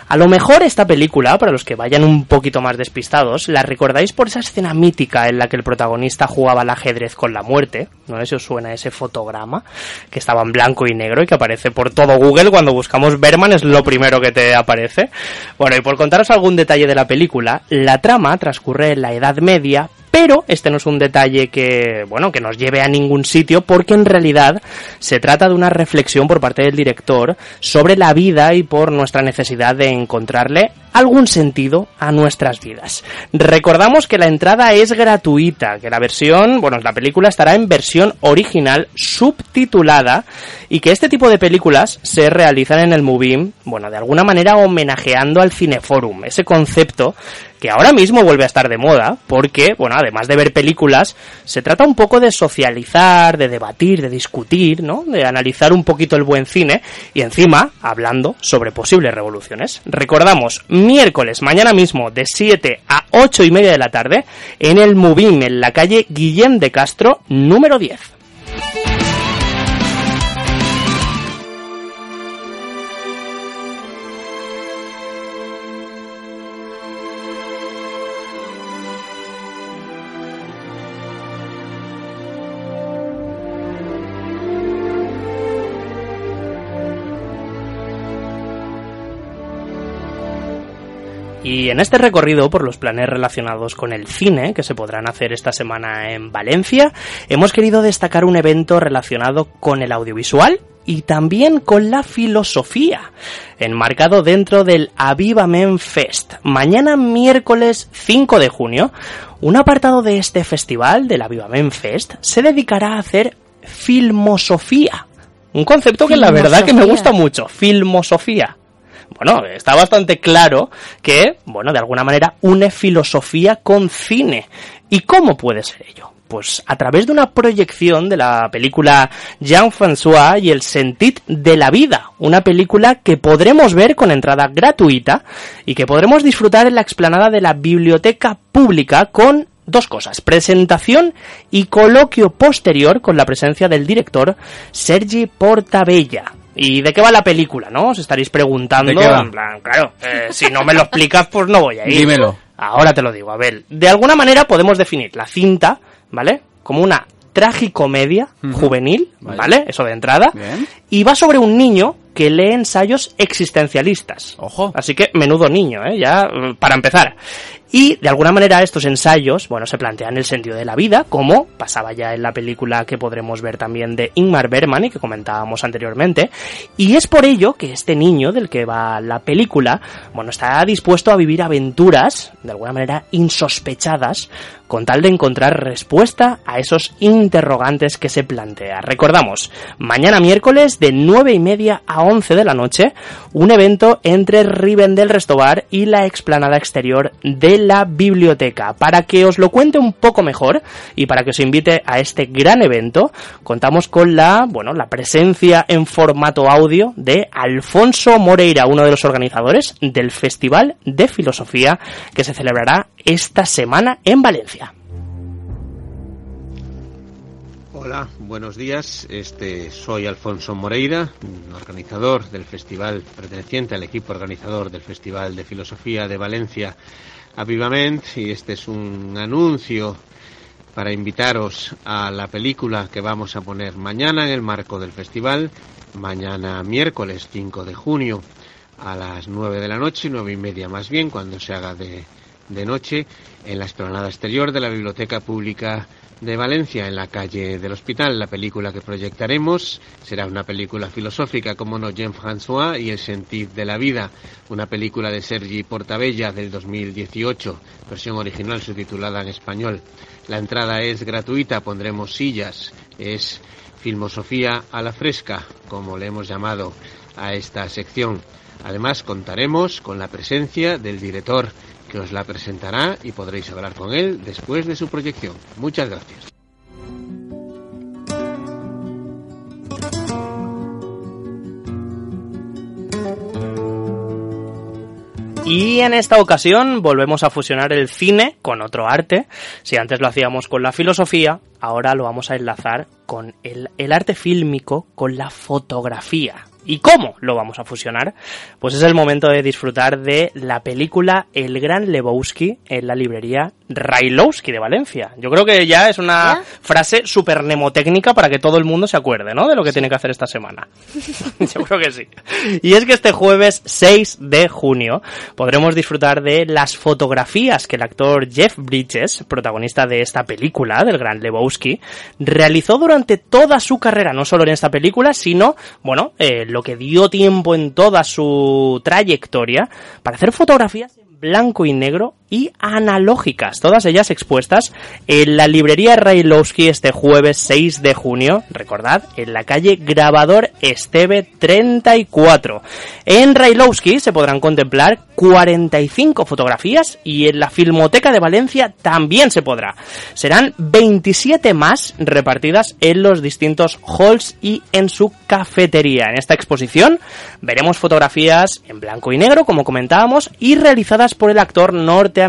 A lo mejor esta película, para los que vayan un poquito más despistados, la recordáis por esa escena mítica en la que el protagonista jugaba al ajedrez con la muerte, no sé si os suena ese fotograma, que estaba en blanco y negro y que aparece por todo Google cuando buscamos Bergman, es lo primero que te aparece. Bueno, y por contaros algún detalle de la película, la trama transcurre en la Edad Media, pero este no es un detalle que, bueno, que nos lleve a ningún sitio porque en realidad se trata de una reflexión por parte del director sobre la vida y por nuestra necesidad de encontrarle algún sentido a nuestras vidas. Recordamos que la entrada es gratuita, que la versión, bueno, la película estará en versión original subtitulada y que este tipo de películas se realizan en el Movim, bueno, de alguna manera homenajeando al Cineforum, ese concepto que ahora mismo vuelve a estar de moda, porque, bueno, además de ver películas, se trata un poco de socializar, de debatir, de discutir, ¿no? De analizar un poquito el buen cine y encima hablando sobre posibles revoluciones. Recordamos, miércoles, mañana mismo, de 7 a 8 y media de la tarde, en el Movim, en la calle Guillén de Castro, número 10. Y en este recorrido por los planes relacionados con el cine, que se podrán hacer esta semana en Valencia, hemos querido destacar un evento relacionado con el audiovisual y también con la filosofía, enmarcado dentro del Avivamen Fest. Mañana miércoles 5 de junio, un apartado de este festival, del Avivamen Fest, se dedicará a hacer filmosofía. Un concepto que la verdad que me gusta mucho, filmosofía. Bueno, está bastante claro que, bueno, de alguna manera une filosofía con cine. ¿Y cómo puede ser ello? Pues a través de una proyección de la película Jean-François y el sentit de la vida, una película que podremos ver con entrada gratuita y que podremos disfrutar en la explanada de la biblioteca pública con dos cosas, presentación y coloquio posterior con la presencia del director Sergi Portabella. ¿Y de qué va la película, no? Os estaréis preguntando. ¿De qué va? En plan, claro, eh, si no me lo explicas, pues no voy a ir. Dímelo. Ahora te lo digo, a ver. De alguna manera podemos definir la cinta, ¿vale? Como una tragicomedia Ujú. juvenil, Vale. ¿vale? Eso de entrada. Bien. Y va sobre un niño que lee ensayos existencialistas. Ojo. Así que menudo niño, ¿eh? Ya, eh, para empezar. Y de alguna manera estos ensayos, bueno, se plantean el sentido de la vida, como pasaba ya en la película que podremos ver también de Ingmar Bergman y que comentábamos anteriormente. Y es por ello que este niño del que va la película, bueno, está dispuesto a vivir aventuras, de alguna manera insospechadas, con tal de encontrar respuesta a esos interrogantes que se plantea. Recordamos, mañana miércoles de 9 y media a 11 de la noche, un evento entre Rivendell Restobar y la explanada exterior de la biblioteca. Para que os lo cuente un poco mejor y para que os invite a este gran evento, contamos con la, bueno, la presencia en formato audio de Alfonso Moreira, uno de los organizadores del Festival de Filosofía que se celebrará esta semana en Valencia. Hola, buenos días. Este soy Alfonso Moreira, organizador del festival, perteneciente al equipo organizador del Festival de Filosofía de Valencia Avivament y este es un anuncio para invitaros a la película que vamos a poner mañana en el marco del festival, mañana miércoles 5 de junio a las 9 de la noche, nueve y media más bien, cuando se haga de, de noche, en la explanada exterior de la Biblioteca Pública de Valencia, en la calle del Hospital. La película que proyectaremos será una película filosófica, como no, Jean François y el sentir de la vida, una película de Sergi Portabella del 2018, versión original subtitulada en español. La entrada es gratuita, pondremos sillas, es filmosofía a la fresca, como le hemos llamado a esta sección. Además, contaremos con la presencia del director os la presentará y podréis hablar con él después de su proyección. Muchas gracias. Y en esta ocasión volvemos a fusionar el cine con otro arte. Si antes lo hacíamos con la filosofía, ahora lo vamos a enlazar con el, el arte fílmico, con la fotografía. ¿Y cómo lo vamos a fusionar? Pues es el momento de disfrutar de la película El Gran Lebowski en la librería Railowski de Valencia. Yo creo que ya es una frase súper mnemotécnica para que todo el mundo se acuerde, ¿no? De lo que tiene que hacer esta semana. Yo creo que sí. Y es que este jueves 6 de junio podremos disfrutar de las fotografías que el actor Jeff Bridges, protagonista de esta película, del Gran Lebowski, realizó durante toda su carrera, no solo en esta película, sino, bueno, eh, lo que dio tiempo en toda su trayectoria para hacer fotografías en blanco y negro y analógicas, todas ellas expuestas en la librería Railowski este jueves 6 de junio, recordad, en la calle Grabador Esteve 34. En Railowski se podrán contemplar 45 fotografías y en la Filmoteca de Valencia también se podrá. Serán 27 más repartidas en los distintos halls y en su cafetería. En esta exposición veremos fotografías en blanco y negro, como comentábamos, y realizadas por el actor norteamericano.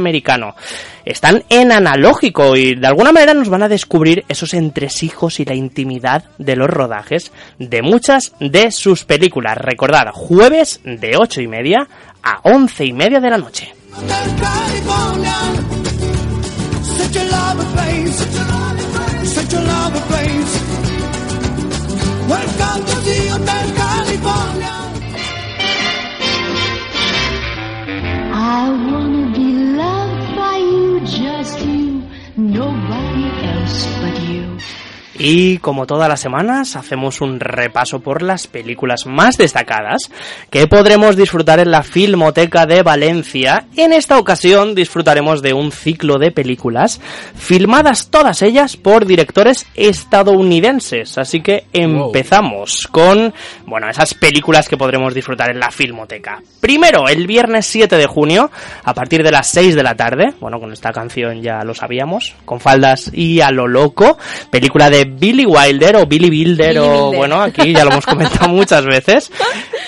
Están en analógico y de alguna manera nos van a descubrir esos entresijos y la intimidad de los rodajes de muchas de sus películas. Recordad, jueves de 8 y media a 11 y media de la noche. You Nobody. Y como todas las semanas, hacemos un repaso por las películas más destacadas que podremos disfrutar en la Filmoteca de Valencia. En esta ocasión disfrutaremos de un ciclo de películas filmadas todas ellas por directores estadounidenses. Así que empezamos con, bueno, esas películas que podremos disfrutar en la Filmoteca. Primero, el viernes 7 de junio, a partir de las 6 de la tarde, bueno, con esta canción ya lo sabíamos, con faldas y a lo loco, película de Billy Wilder o Billy Wilder Billy o bueno, aquí ya lo hemos comentado muchas veces,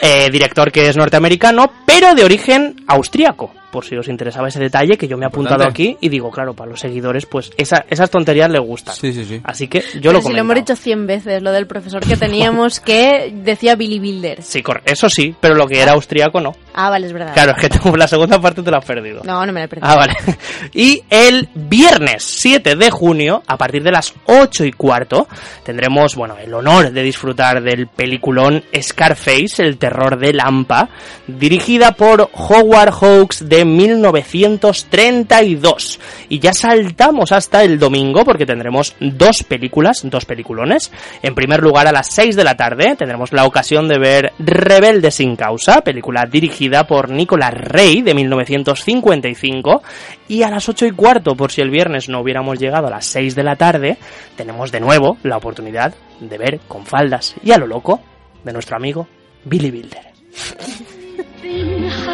eh, director que es norteamericano, pero de origen austríaco. Por si os interesaba ese detalle, que yo me he apuntado Importante. aquí y digo, claro, para los seguidores, pues esa- esas tonterías les gustan. Sí, sí, sí. Así que yo Pero lo si lo comento. hemos dicho 100 veces, lo del profesor que teníamos que decía Billy Builder. Sí, eso sí, pero lo que era austríaco no. Ah, vale, es verdad. Claro, es que tengo la segunda parte te la has perdido. No, no me la he perdido. Ah, vale. Y el viernes 7 de junio, a partir de las 8 y cuarto, tendremos, bueno, el honor de disfrutar del peliculón Scarface, el terror de Lampa, dirigida por Howard Hawks de 1932. Y ya saltamos hasta el domingo porque tendremos dos películas, dos peliculones. En primer lugar, a las 6 de la tarde tendremos la ocasión de ver Rebelde sin causa, película dirigida por Nicolas Rey de 1955. Y a las 8 y cuarto, por si el viernes no hubiéramos llegado a las 6 de la tarde, tenemos de nuevo la oportunidad de ver con faldas y a lo loco de nuestro amigo Billy Wilder.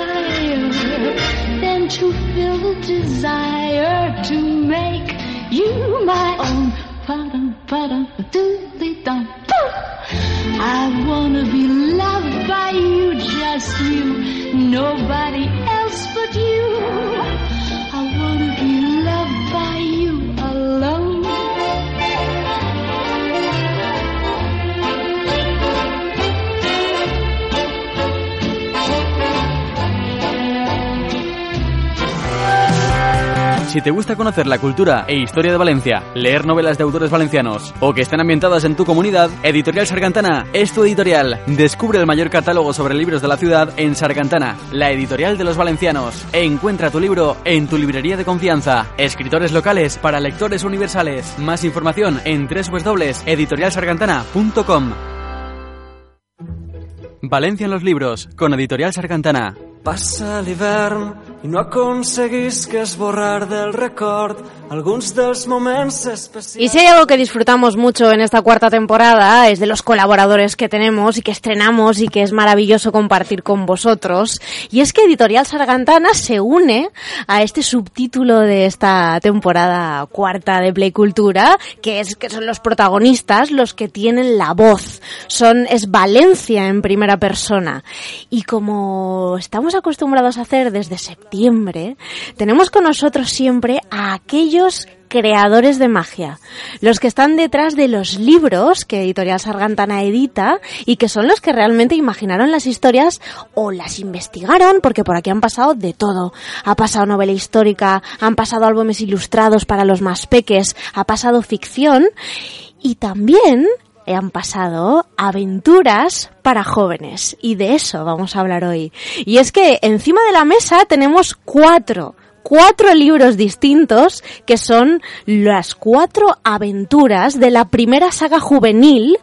Than to feel the desire to make you my own. I wanna be loved by you, just you, nobody else but you. Si te gusta conocer la cultura e historia de Valencia, leer novelas de autores valencianos o que estén ambientadas en tu comunidad, Editorial Sargantana es tu editorial. Descubre el mayor catálogo sobre libros de la ciudad en Sargantana, la editorial de los valencianos. Encuentra tu libro en tu librería de confianza. Escritores locales para lectores universales. Más información en www.editorialsargantana.com. Valencia en los libros con Editorial Sargantana. I no aconseguisc esborrar del record alguns dels moments especials. Y si hay algo que disfrutamos mucho en esta cuarta temporada es de los colaboradores que tenemos y que estrenamos y que es maravilloso compartir con vosotros. Y es que Editorial Sargantana se une a este subtítulo de esta temporada cuarta de Play Cultura, que es que son los protagonistas los que tienen la voz. Son es Valencia en primera persona. Y como estamos acostumbrados a hacer desde septiembre, tenemos con nosotros siempre a aquellos creadores de magia, los que están detrás de los libros que Editorial Sargantana edita y que son los que realmente imaginaron las historias o las investigaron, porque por aquí han pasado de todo. Ha pasado novela histórica, han pasado álbumes ilustrados para los más peques, ha pasado ficción y también han pasado aventuras para jóvenes y de eso vamos a hablar hoy. Y es que encima de la mesa tenemos cuatro cuatro libros distintos que son las cuatro aventuras de la primera saga juvenil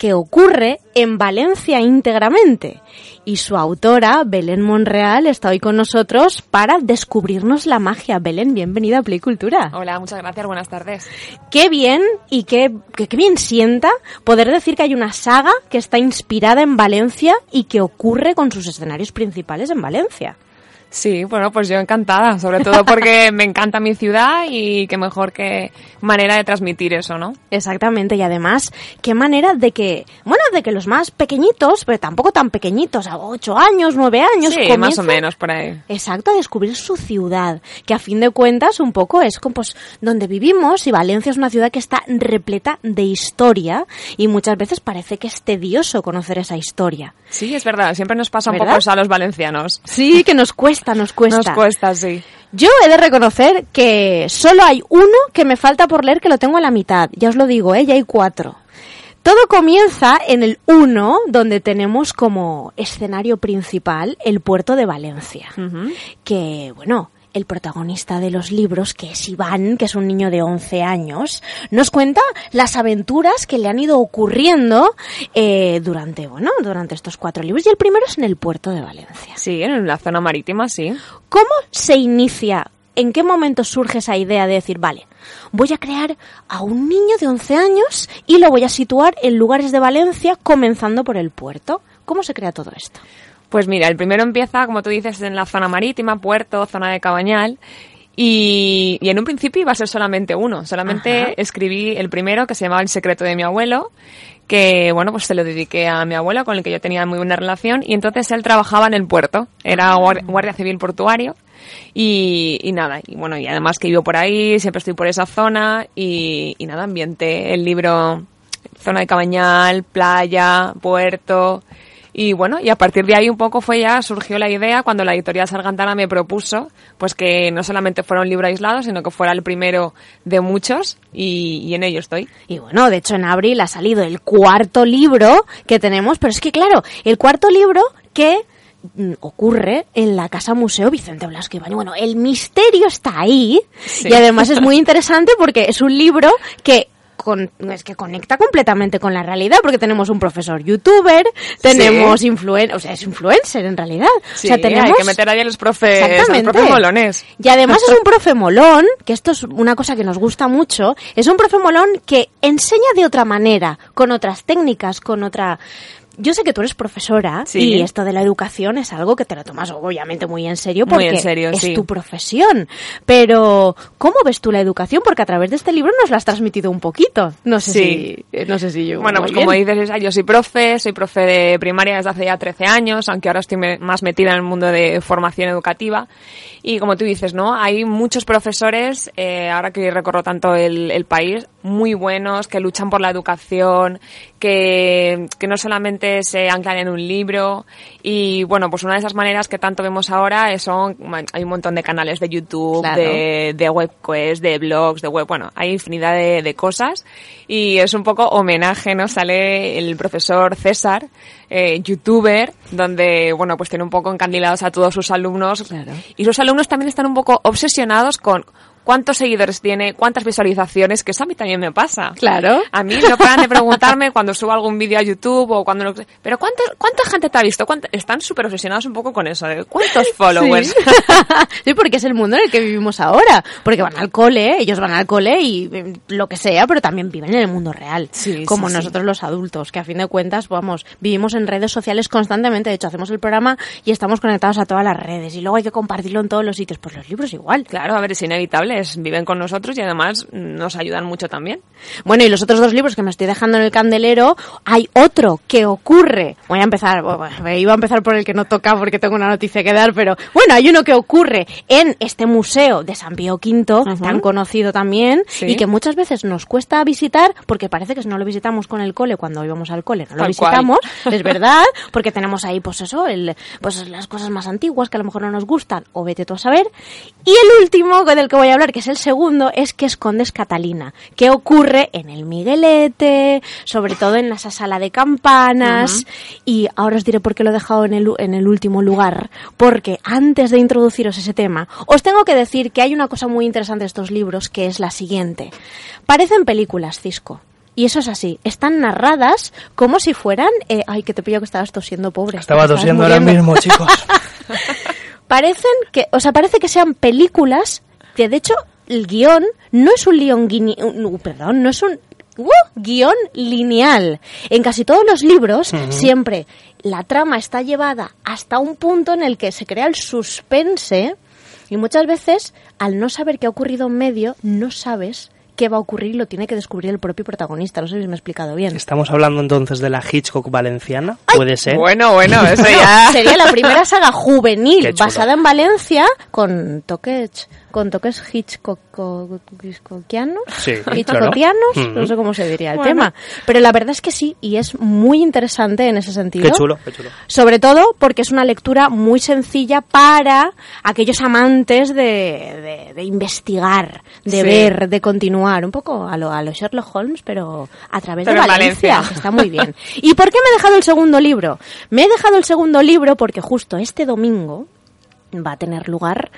que ocurre en Valencia íntegramente. Y su autora, Belén Monreal, está hoy con nosotros para descubrirnos la magia. Belén, bienvenida a Play Cultura. Hola, muchas gracias, buenas tardes. Qué bien y qué, qué, qué bien sienta poder decir que hay una saga que está inspirada en Valencia y que ocurre con sus escenarios principales en Valencia. Sí, bueno, pues yo encantada, sobre todo porque me encanta mi ciudad y qué mejor que manera de transmitir eso, ¿no? Exactamente, y además, qué manera de que, bueno, de que los más pequeñitos, pero tampoco tan pequeñitos, a 8 años, 9 años, Sí, más o menos por ahí. Exacto, a descubrir su ciudad, que a fin de cuentas un poco es como pues, donde vivimos y Valencia es una ciudad que está repleta de historia y muchas veces parece que es tedioso conocer esa historia. Sí, es verdad, siempre nos pasa un poco eso a los valencianos. Sí, que nos cuesta, nos cuesta. Nos cuesta, sí. Yo he de reconocer que solo hay uno que me falta por leer que lo tengo a la mitad. Ya os lo digo, ¿eh? ya hay cuatro. Todo comienza en el 1, donde tenemos como escenario principal el puerto de Valencia. Que, bueno, el protagonista de los libros, que es Iván, que es un niño de 11 años, nos cuenta las aventuras que le han ido ocurriendo eh, durante, bueno, durante estos cuatro libros. Y el primero es en el puerto de Valencia. Sí, en la zona marítima, sí. ¿Cómo se inicia? ¿En qué momento surge esa idea de decir, vale, voy a crear a un niño de 11 años y lo voy a situar en lugares de Valencia, comenzando por el puerto? ¿Cómo se crea todo esto? Pues mira, el primero empieza, como tú dices, en la zona marítima, puerto, zona de Cabañal. Y, y en un principio iba a ser solamente uno. Solamente Ajá. escribí el primero, que se llamaba El secreto de mi abuelo, que, bueno, pues se lo dediqué a mi abuelo, con el que yo tenía muy buena relación. Y entonces él trabajaba en el puerto. Era guar- guardia civil portuario. Y, y nada, y bueno, y además que vivo por ahí, siempre estoy por esa zona. Y, y nada, ambiente el libro, zona de Cabañal, playa, puerto. Y bueno, y a partir de ahí un poco fue ya, surgió la idea cuando la editorial Sargantana me propuso, pues que no solamente fuera un libro aislado, sino que fuera el primero de muchos, y, y en ello estoy. Y bueno, de hecho en abril ha salido el cuarto libro que tenemos, pero es que claro, el cuarto libro que mm, ocurre en la Casa Museo Vicente Blasco Ibáñez. Bueno, el misterio está ahí Sí. y además es muy interesante porque es un libro que con- es que conecta completamente con la realidad porque tenemos un profesor youtuber, tenemos influen, o sea, es influencer en realidad. Sí, o sea, tenemos hay que meter ahí a los profes, a los profes molones. Y además es un profe molón, que esto es una cosa que nos gusta mucho, es un profe molón que enseña de otra manera, con otras técnicas, con otra... Yo sé que tú eres profesora Sí. y esto de la educación es algo que te lo tomas obviamente muy en serio porque en serio, es sí. tu profesión. Pero ¿cómo ves tú la educación? Porque a través de este libro nos la has transmitido un poquito. No sé Sí. si no sé si yo Bueno, pues como dices, yo soy profe, soy profe de primaria desde hace ya 13 años, aunque ahora estoy más metida en el mundo de formación educativa. Y como tú dices, ¿no? Hay muchos profesores, eh, ahora que recorro tanto el, el país, muy buenos, que luchan por la educación, que, que no solamente se anclan en un libro. Y bueno, pues una de esas maneras que tanto vemos ahora son, hay un montón de canales de YouTube, Claro. de, de webquest, de blogs, de web, bueno, hay infinidad de, de cosas y es un poco homenaje, ¿no? Sale el profesor César, eh, youtuber, donde, bueno, pues tiene un poco encandilados a todos sus alumnos y sus alumnos también están un poco obsesionados con cuántos seguidores tiene, cuántas visualizaciones, que eso a mí también me pasa. Claro. A mí no paran de preguntarme cuando subo algún vídeo a YouTube o cuando... lo- Pero ¿cuánta, ¿cuánta gente te ha visto? ¿Cuánta- Están súper obsesionados un poco con eso, de cuántos followers. Sí. Sí, porque es el mundo en el que vivimos ahora. Porque van al cole, ellos van al cole y eh, lo que sea, pero también viven en el mundo real. Sí, como sí. nosotros los adultos, que a fin de cuentas, vamos, vivimos en redes sociales constantemente. De hecho, hacemos el programa y estamos conectados a todas las redes. Y luego hay que compartirlo en todos los sitios. Pues los libros igual. Claro, a ver, es inevitable, es- viven con nosotros y además nos ayudan mucho también. Bueno, y los otros dos libros que me estoy dejando en el candelero, hay otro que ocurre. Voy a empezar, bueno, iba a empezar por el que no toca porque tengo una noticia que dar, pero bueno, hay uno que ocurre en este museo de San Pío V, tan conocido también, Sí. y que muchas veces nos cuesta visitar porque parece que si no lo visitamos con el cole cuando íbamos al cole, no lo Tal cual. visitamos, es verdad, porque tenemos ahí, pues eso, el, pues las cosas más antiguas que a lo mejor no nos gustan, o vete tú a saber. Y el último del que voy a hablar, que es el segundo, es que escondes Catalina, que ocurre en el Miguelete, sobre todo en esa sala de campanas, y ahora os diré por qué lo he dejado en el, en el último lugar, porque antes de introduciros ese tema, os tengo que decir que hay una cosa muy interesante de estos libros, que es la siguiente. Parecen películas, Cisco. Y eso es así, están narradas como si fueran... eh, ay, que te pillo que estabas tosiendo, pobre. Estaba tosiendo ahora mismo, chicos. Parecen que, o sea, parece que sean películas que de hecho el guion no es un guion, uh, perdón, no es un uh, guion lineal. En casi todos los libros siempre la trama está llevada hasta un punto en el que se crea el suspense y muchas veces al no saber qué ha ocurrido en medio no sabes qué va a ocurrir lo tiene que descubrir el propio protagonista. No sé si me he explicado bien. Estamos hablando entonces de la Hitchcock valenciana, puede ser. Bueno, bueno, eso ya... Sería la primera saga juvenil basada en Valencia con toques con toques Hitchcockianos, Sí, Hitchcockianos, claro. no sé cómo se diría el Bueno. tema. Pero la verdad es que sí, y es muy interesante en ese sentido. Qué chulo, qué chulo. Sobre todo porque es una lectura muy sencilla para aquellos amantes de, de- de investigar, de Sí. ver, de continuar, un poco a lo, a lo Sherlock Holmes, pero a través Pero de en Valencia. Está muy bien. ¿Y por qué me he dejado el segundo libro? Me he dejado el segundo libro porque justo este domingo va a tener lugar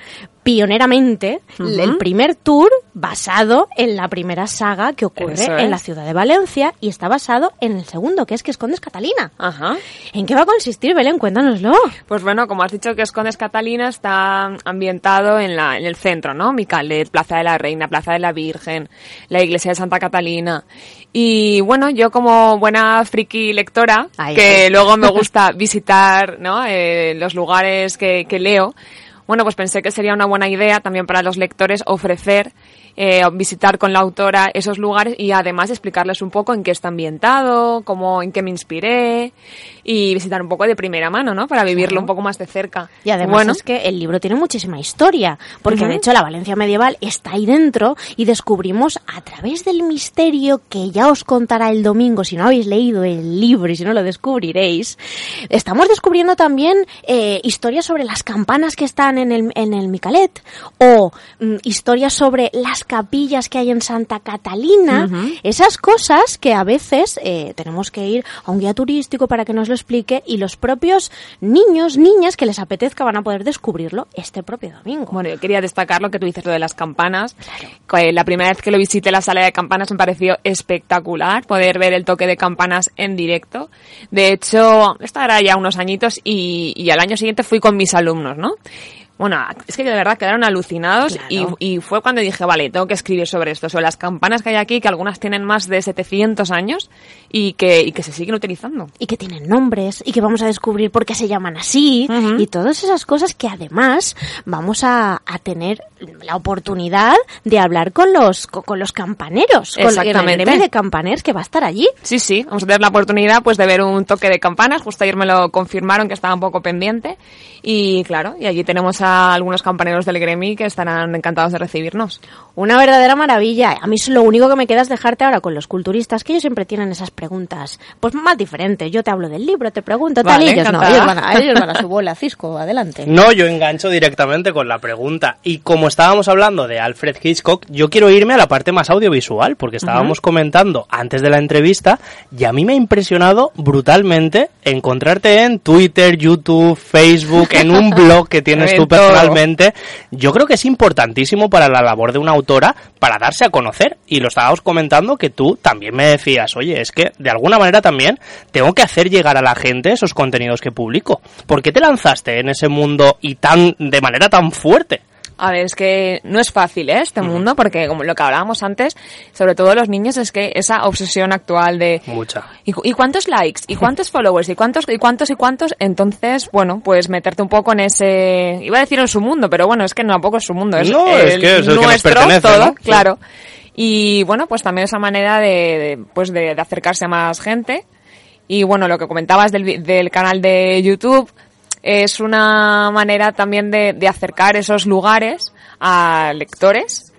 pioneramente el primer tour basado en la primera saga que ocurre en la ciudad de Valencia y está basado en el segundo, que es que escondes Catalina. Ajá. ¿En qué va a consistir, Belén? Cuéntanoslo. Pues bueno, como has dicho que Escondes Catalina está ambientado en, la, en el centro, ¿no? Micalet, Plaza de la Reina, Plaza de la Virgen, la iglesia de Santa Catalina. Y bueno, yo como buena friki lectora, que luego me gusta visitar, ¿no? Eh, los lugares que, que leo, bueno, pues pensé que sería una buena idea también para los lectores ofrecer, eh, visitar con la autora esos lugares y además explicarles un poco en qué está ambientado, cómo, en qué me inspiré y visitar un poco de primera mano, ¿no? Para vivirlo Claro. un poco más de cerca. Y además bueno, es que el libro tiene muchísima historia, porque de hecho la Valencia medieval está ahí dentro y descubrimos a través del misterio que ya os contará el domingo si no habéis leído el libro y si no lo descubriréis, estamos descubriendo también eh, historias sobre las campanas que están en el, en el Micalet o mm, historias sobre las capillas que hay en Santa Catalina, esas cosas que a veces eh, tenemos que ir a un guía turístico para que nos lo explique y los propios niños, niñas que les apetezca van a poder descubrirlo este propio domingo. Bueno, yo quería destacar lo que tú dices, lo de las campanas. Que La primera vez que lo visité la sala de campanas me pareció espectacular poder ver el toque de campanas en directo. De hecho, esto era ya unos añitos y, y al año siguiente fui con mis alumnos, ¿no? Bueno, es que de verdad quedaron alucinados y, y fue cuando dije, vale, tengo que escribir sobre esto, sobre las campanas que hay aquí, que algunas tienen más de 700 años y que, y que se siguen utilizando. y que tienen nombres y que vamos a descubrir por qué se llaman así Ujú. y todas esas cosas que además vamos a, a tener la oportunidad de hablar con los con, con los campaneros, con el Exactamente. gremio de campaneros que va a estar allí. Sí, sí, vamos a tener la oportunidad pues de ver un toque de campanas, justo ayer me lo confirmaron que estaba un poco pendiente y claro, y allí tenemos a algunos campaneros del gremi que estarán encantados de recibirnos. Una verdadera maravilla. A mí lo único que me queda es dejarte ahora con los culturistas, que ellos siempre tienen esas preguntas, pues más diferentes. Yo te hablo del libro, te pregunto, tal, Vale, y ellos no, encantada. ellos van, a, ellos van a su bola, Cisco, adelante. No, yo engancho directamente con la pregunta. Y como estábamos hablando de Alfred Hitchcock, yo quiero irme a la parte más audiovisual, porque estábamos comentando antes de la entrevista, y a mí me ha impresionado brutalmente encontrarte en Twitter, YouTube, Facebook, en un blog que tienes En tú. Personalmente. Yo creo que es importantísimo para la labor de una autora para darse a conocer. Y lo estábamos comentando que tú también me decías, oye, es que de alguna manera también tengo que hacer llegar a la gente esos contenidos que publico. ¿Por qué te lanzaste en ese mundo y tan de manera tan fuerte? A ver, es que no es fácil, ¿eh? Este mundo, porque como lo que hablábamos antes, sobre todo los niños, es que esa obsesión actual de Mucha. ¿Y, cu- y cuántos likes? ¿Y cuántos followers? ¿Y cuántos, y cuántos y cuántos? Entonces, bueno, pues meterte un poco en ese... Iba a decir en su mundo, pero bueno, es que tampoco es su mundo. Es, No, es que es el que nos nuestro, todo, ¿no? Sí. claro. Y bueno, pues también esa manera de, de, pues de, de acercarse a más gente. Y bueno, lo que comentabas del, del canal de YouTube es una manera también de, de acercar esos lugares a lectores.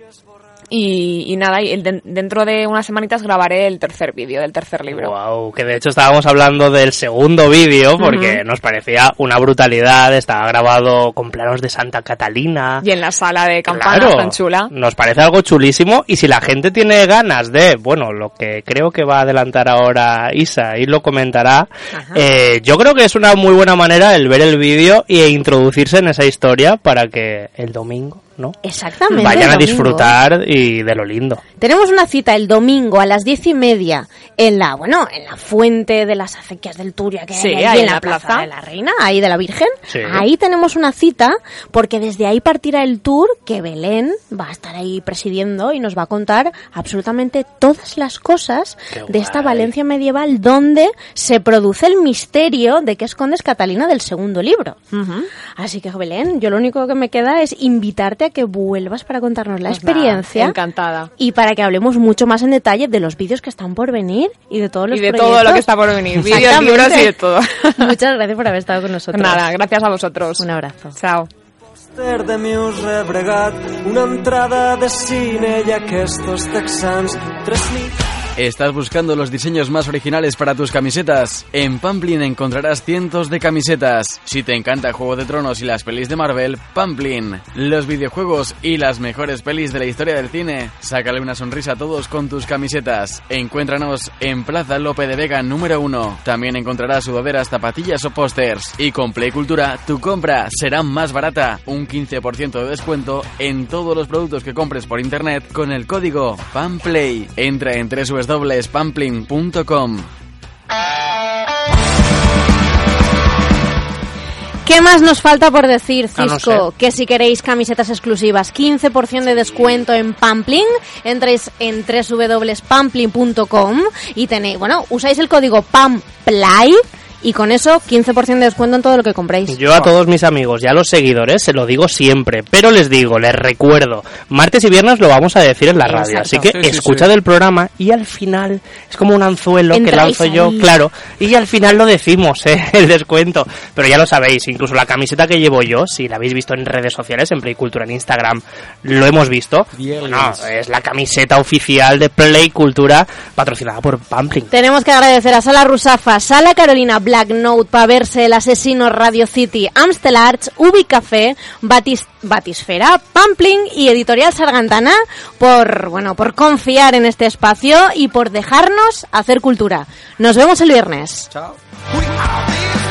Y, y nada, y dentro de unas semanitas grabaré el tercer vídeo del tercer libro. Wow, que de hecho estábamos hablando del segundo vídeo porque nos parecía una brutalidad, estaba grabado con planos de Santa Catalina. Y en la sala de campanas Claro, tan chula. Nos parece algo chulísimo y si la gente tiene ganas de, bueno, lo que creo que va a adelantar ahora Isa y lo comentará, eh, yo creo que es una muy buena manera el ver el vídeo e introducirse en esa historia para que el domingo, ¿no? Exactamente. Vayan a disfrutar y de lo lindo. Tenemos una cita el domingo a las diez y media en la, bueno, en la fuente de las acequias del Turia que Sí, hay ahí en en la, la plaza. plaza. de la Reina, ahí de la Virgen. Sí. Ahí tenemos una cita porque desde ahí partirá el tour que Belén va a estar ahí presidiendo y nos va a contar absolutamente todas las cosas de esta Valencia medieval donde se produce el misterio de que escondes Catalina del segundo libro. Así que Belén, yo lo único que me queda es invitarte a que vuelvas para contarnos la Pues nada, experiencia encantada. y para que hablemos mucho más en detalle de los vídeos que están por venir y de todos los Y de proyectos. todo lo que está por venir. Vídeos, libros y de todo. Muchas gracias por haber estado con nosotros. Nada, gracias a vosotros. Un abrazo. Chao. pòster de Mius rebregat, una entrada de cine i aquests texans, tres nits ¿Estás buscando los diseños más originales para tus camisetas? En Pamplin encontrarás cientos de camisetas. Si te encanta Juego de Tronos y las pelis de Marvel, Pamplin. Los videojuegos y las mejores pelis de la historia del cine. Sácale una sonrisa a todos con tus camisetas. Encuéntranos en Plaza Lope de Vega número 1. También encontrarás sudaderas, zapatillas o pósters. Y con Play Cultura, tu compra será más barata. Un 15% de descuento en todos los productos que compres por internet con el código PAMPLAY. Entra en www.pamplin.com. ¿Qué más nos falta por decir, Ah, no Cisco? Que si queréis camisetas exclusivas, 15% de descuento en Pamplin, entréis en www.pamplin.com y tenéis, bueno, usáis el código PAMPLAY y con eso 15% de descuento en todo lo que compréis. Yo a todos mis amigos y a los seguidores se lo digo siempre, pero les digo, les recuerdo, martes y viernes lo vamos a decir en la radio, así que Sí, sí, escuchad el programa y al final es como un anzuelo que lanzo yo, claro, y al final lo decimos, ¿eh? el descuento, pero ya lo sabéis, incluso la camiseta que llevo yo, si la habéis visto en redes sociales, en Play Cultura, en Instagram, lo hemos visto, bueno, es la camiseta oficial de Play Cultura patrocinada por Pamplin. Tenemos que agradecer a Sala Rusafa, Sala Carolina, Black Note, Paverse, El Asesino, Radio City, Amstel Arts, Ubi Café, Batis, Batisfera, Pamplin y Editorial Sargantana por, bueno, por confiar en este espacio y por dejarnos hacer cultura. Nos vemos el viernes. The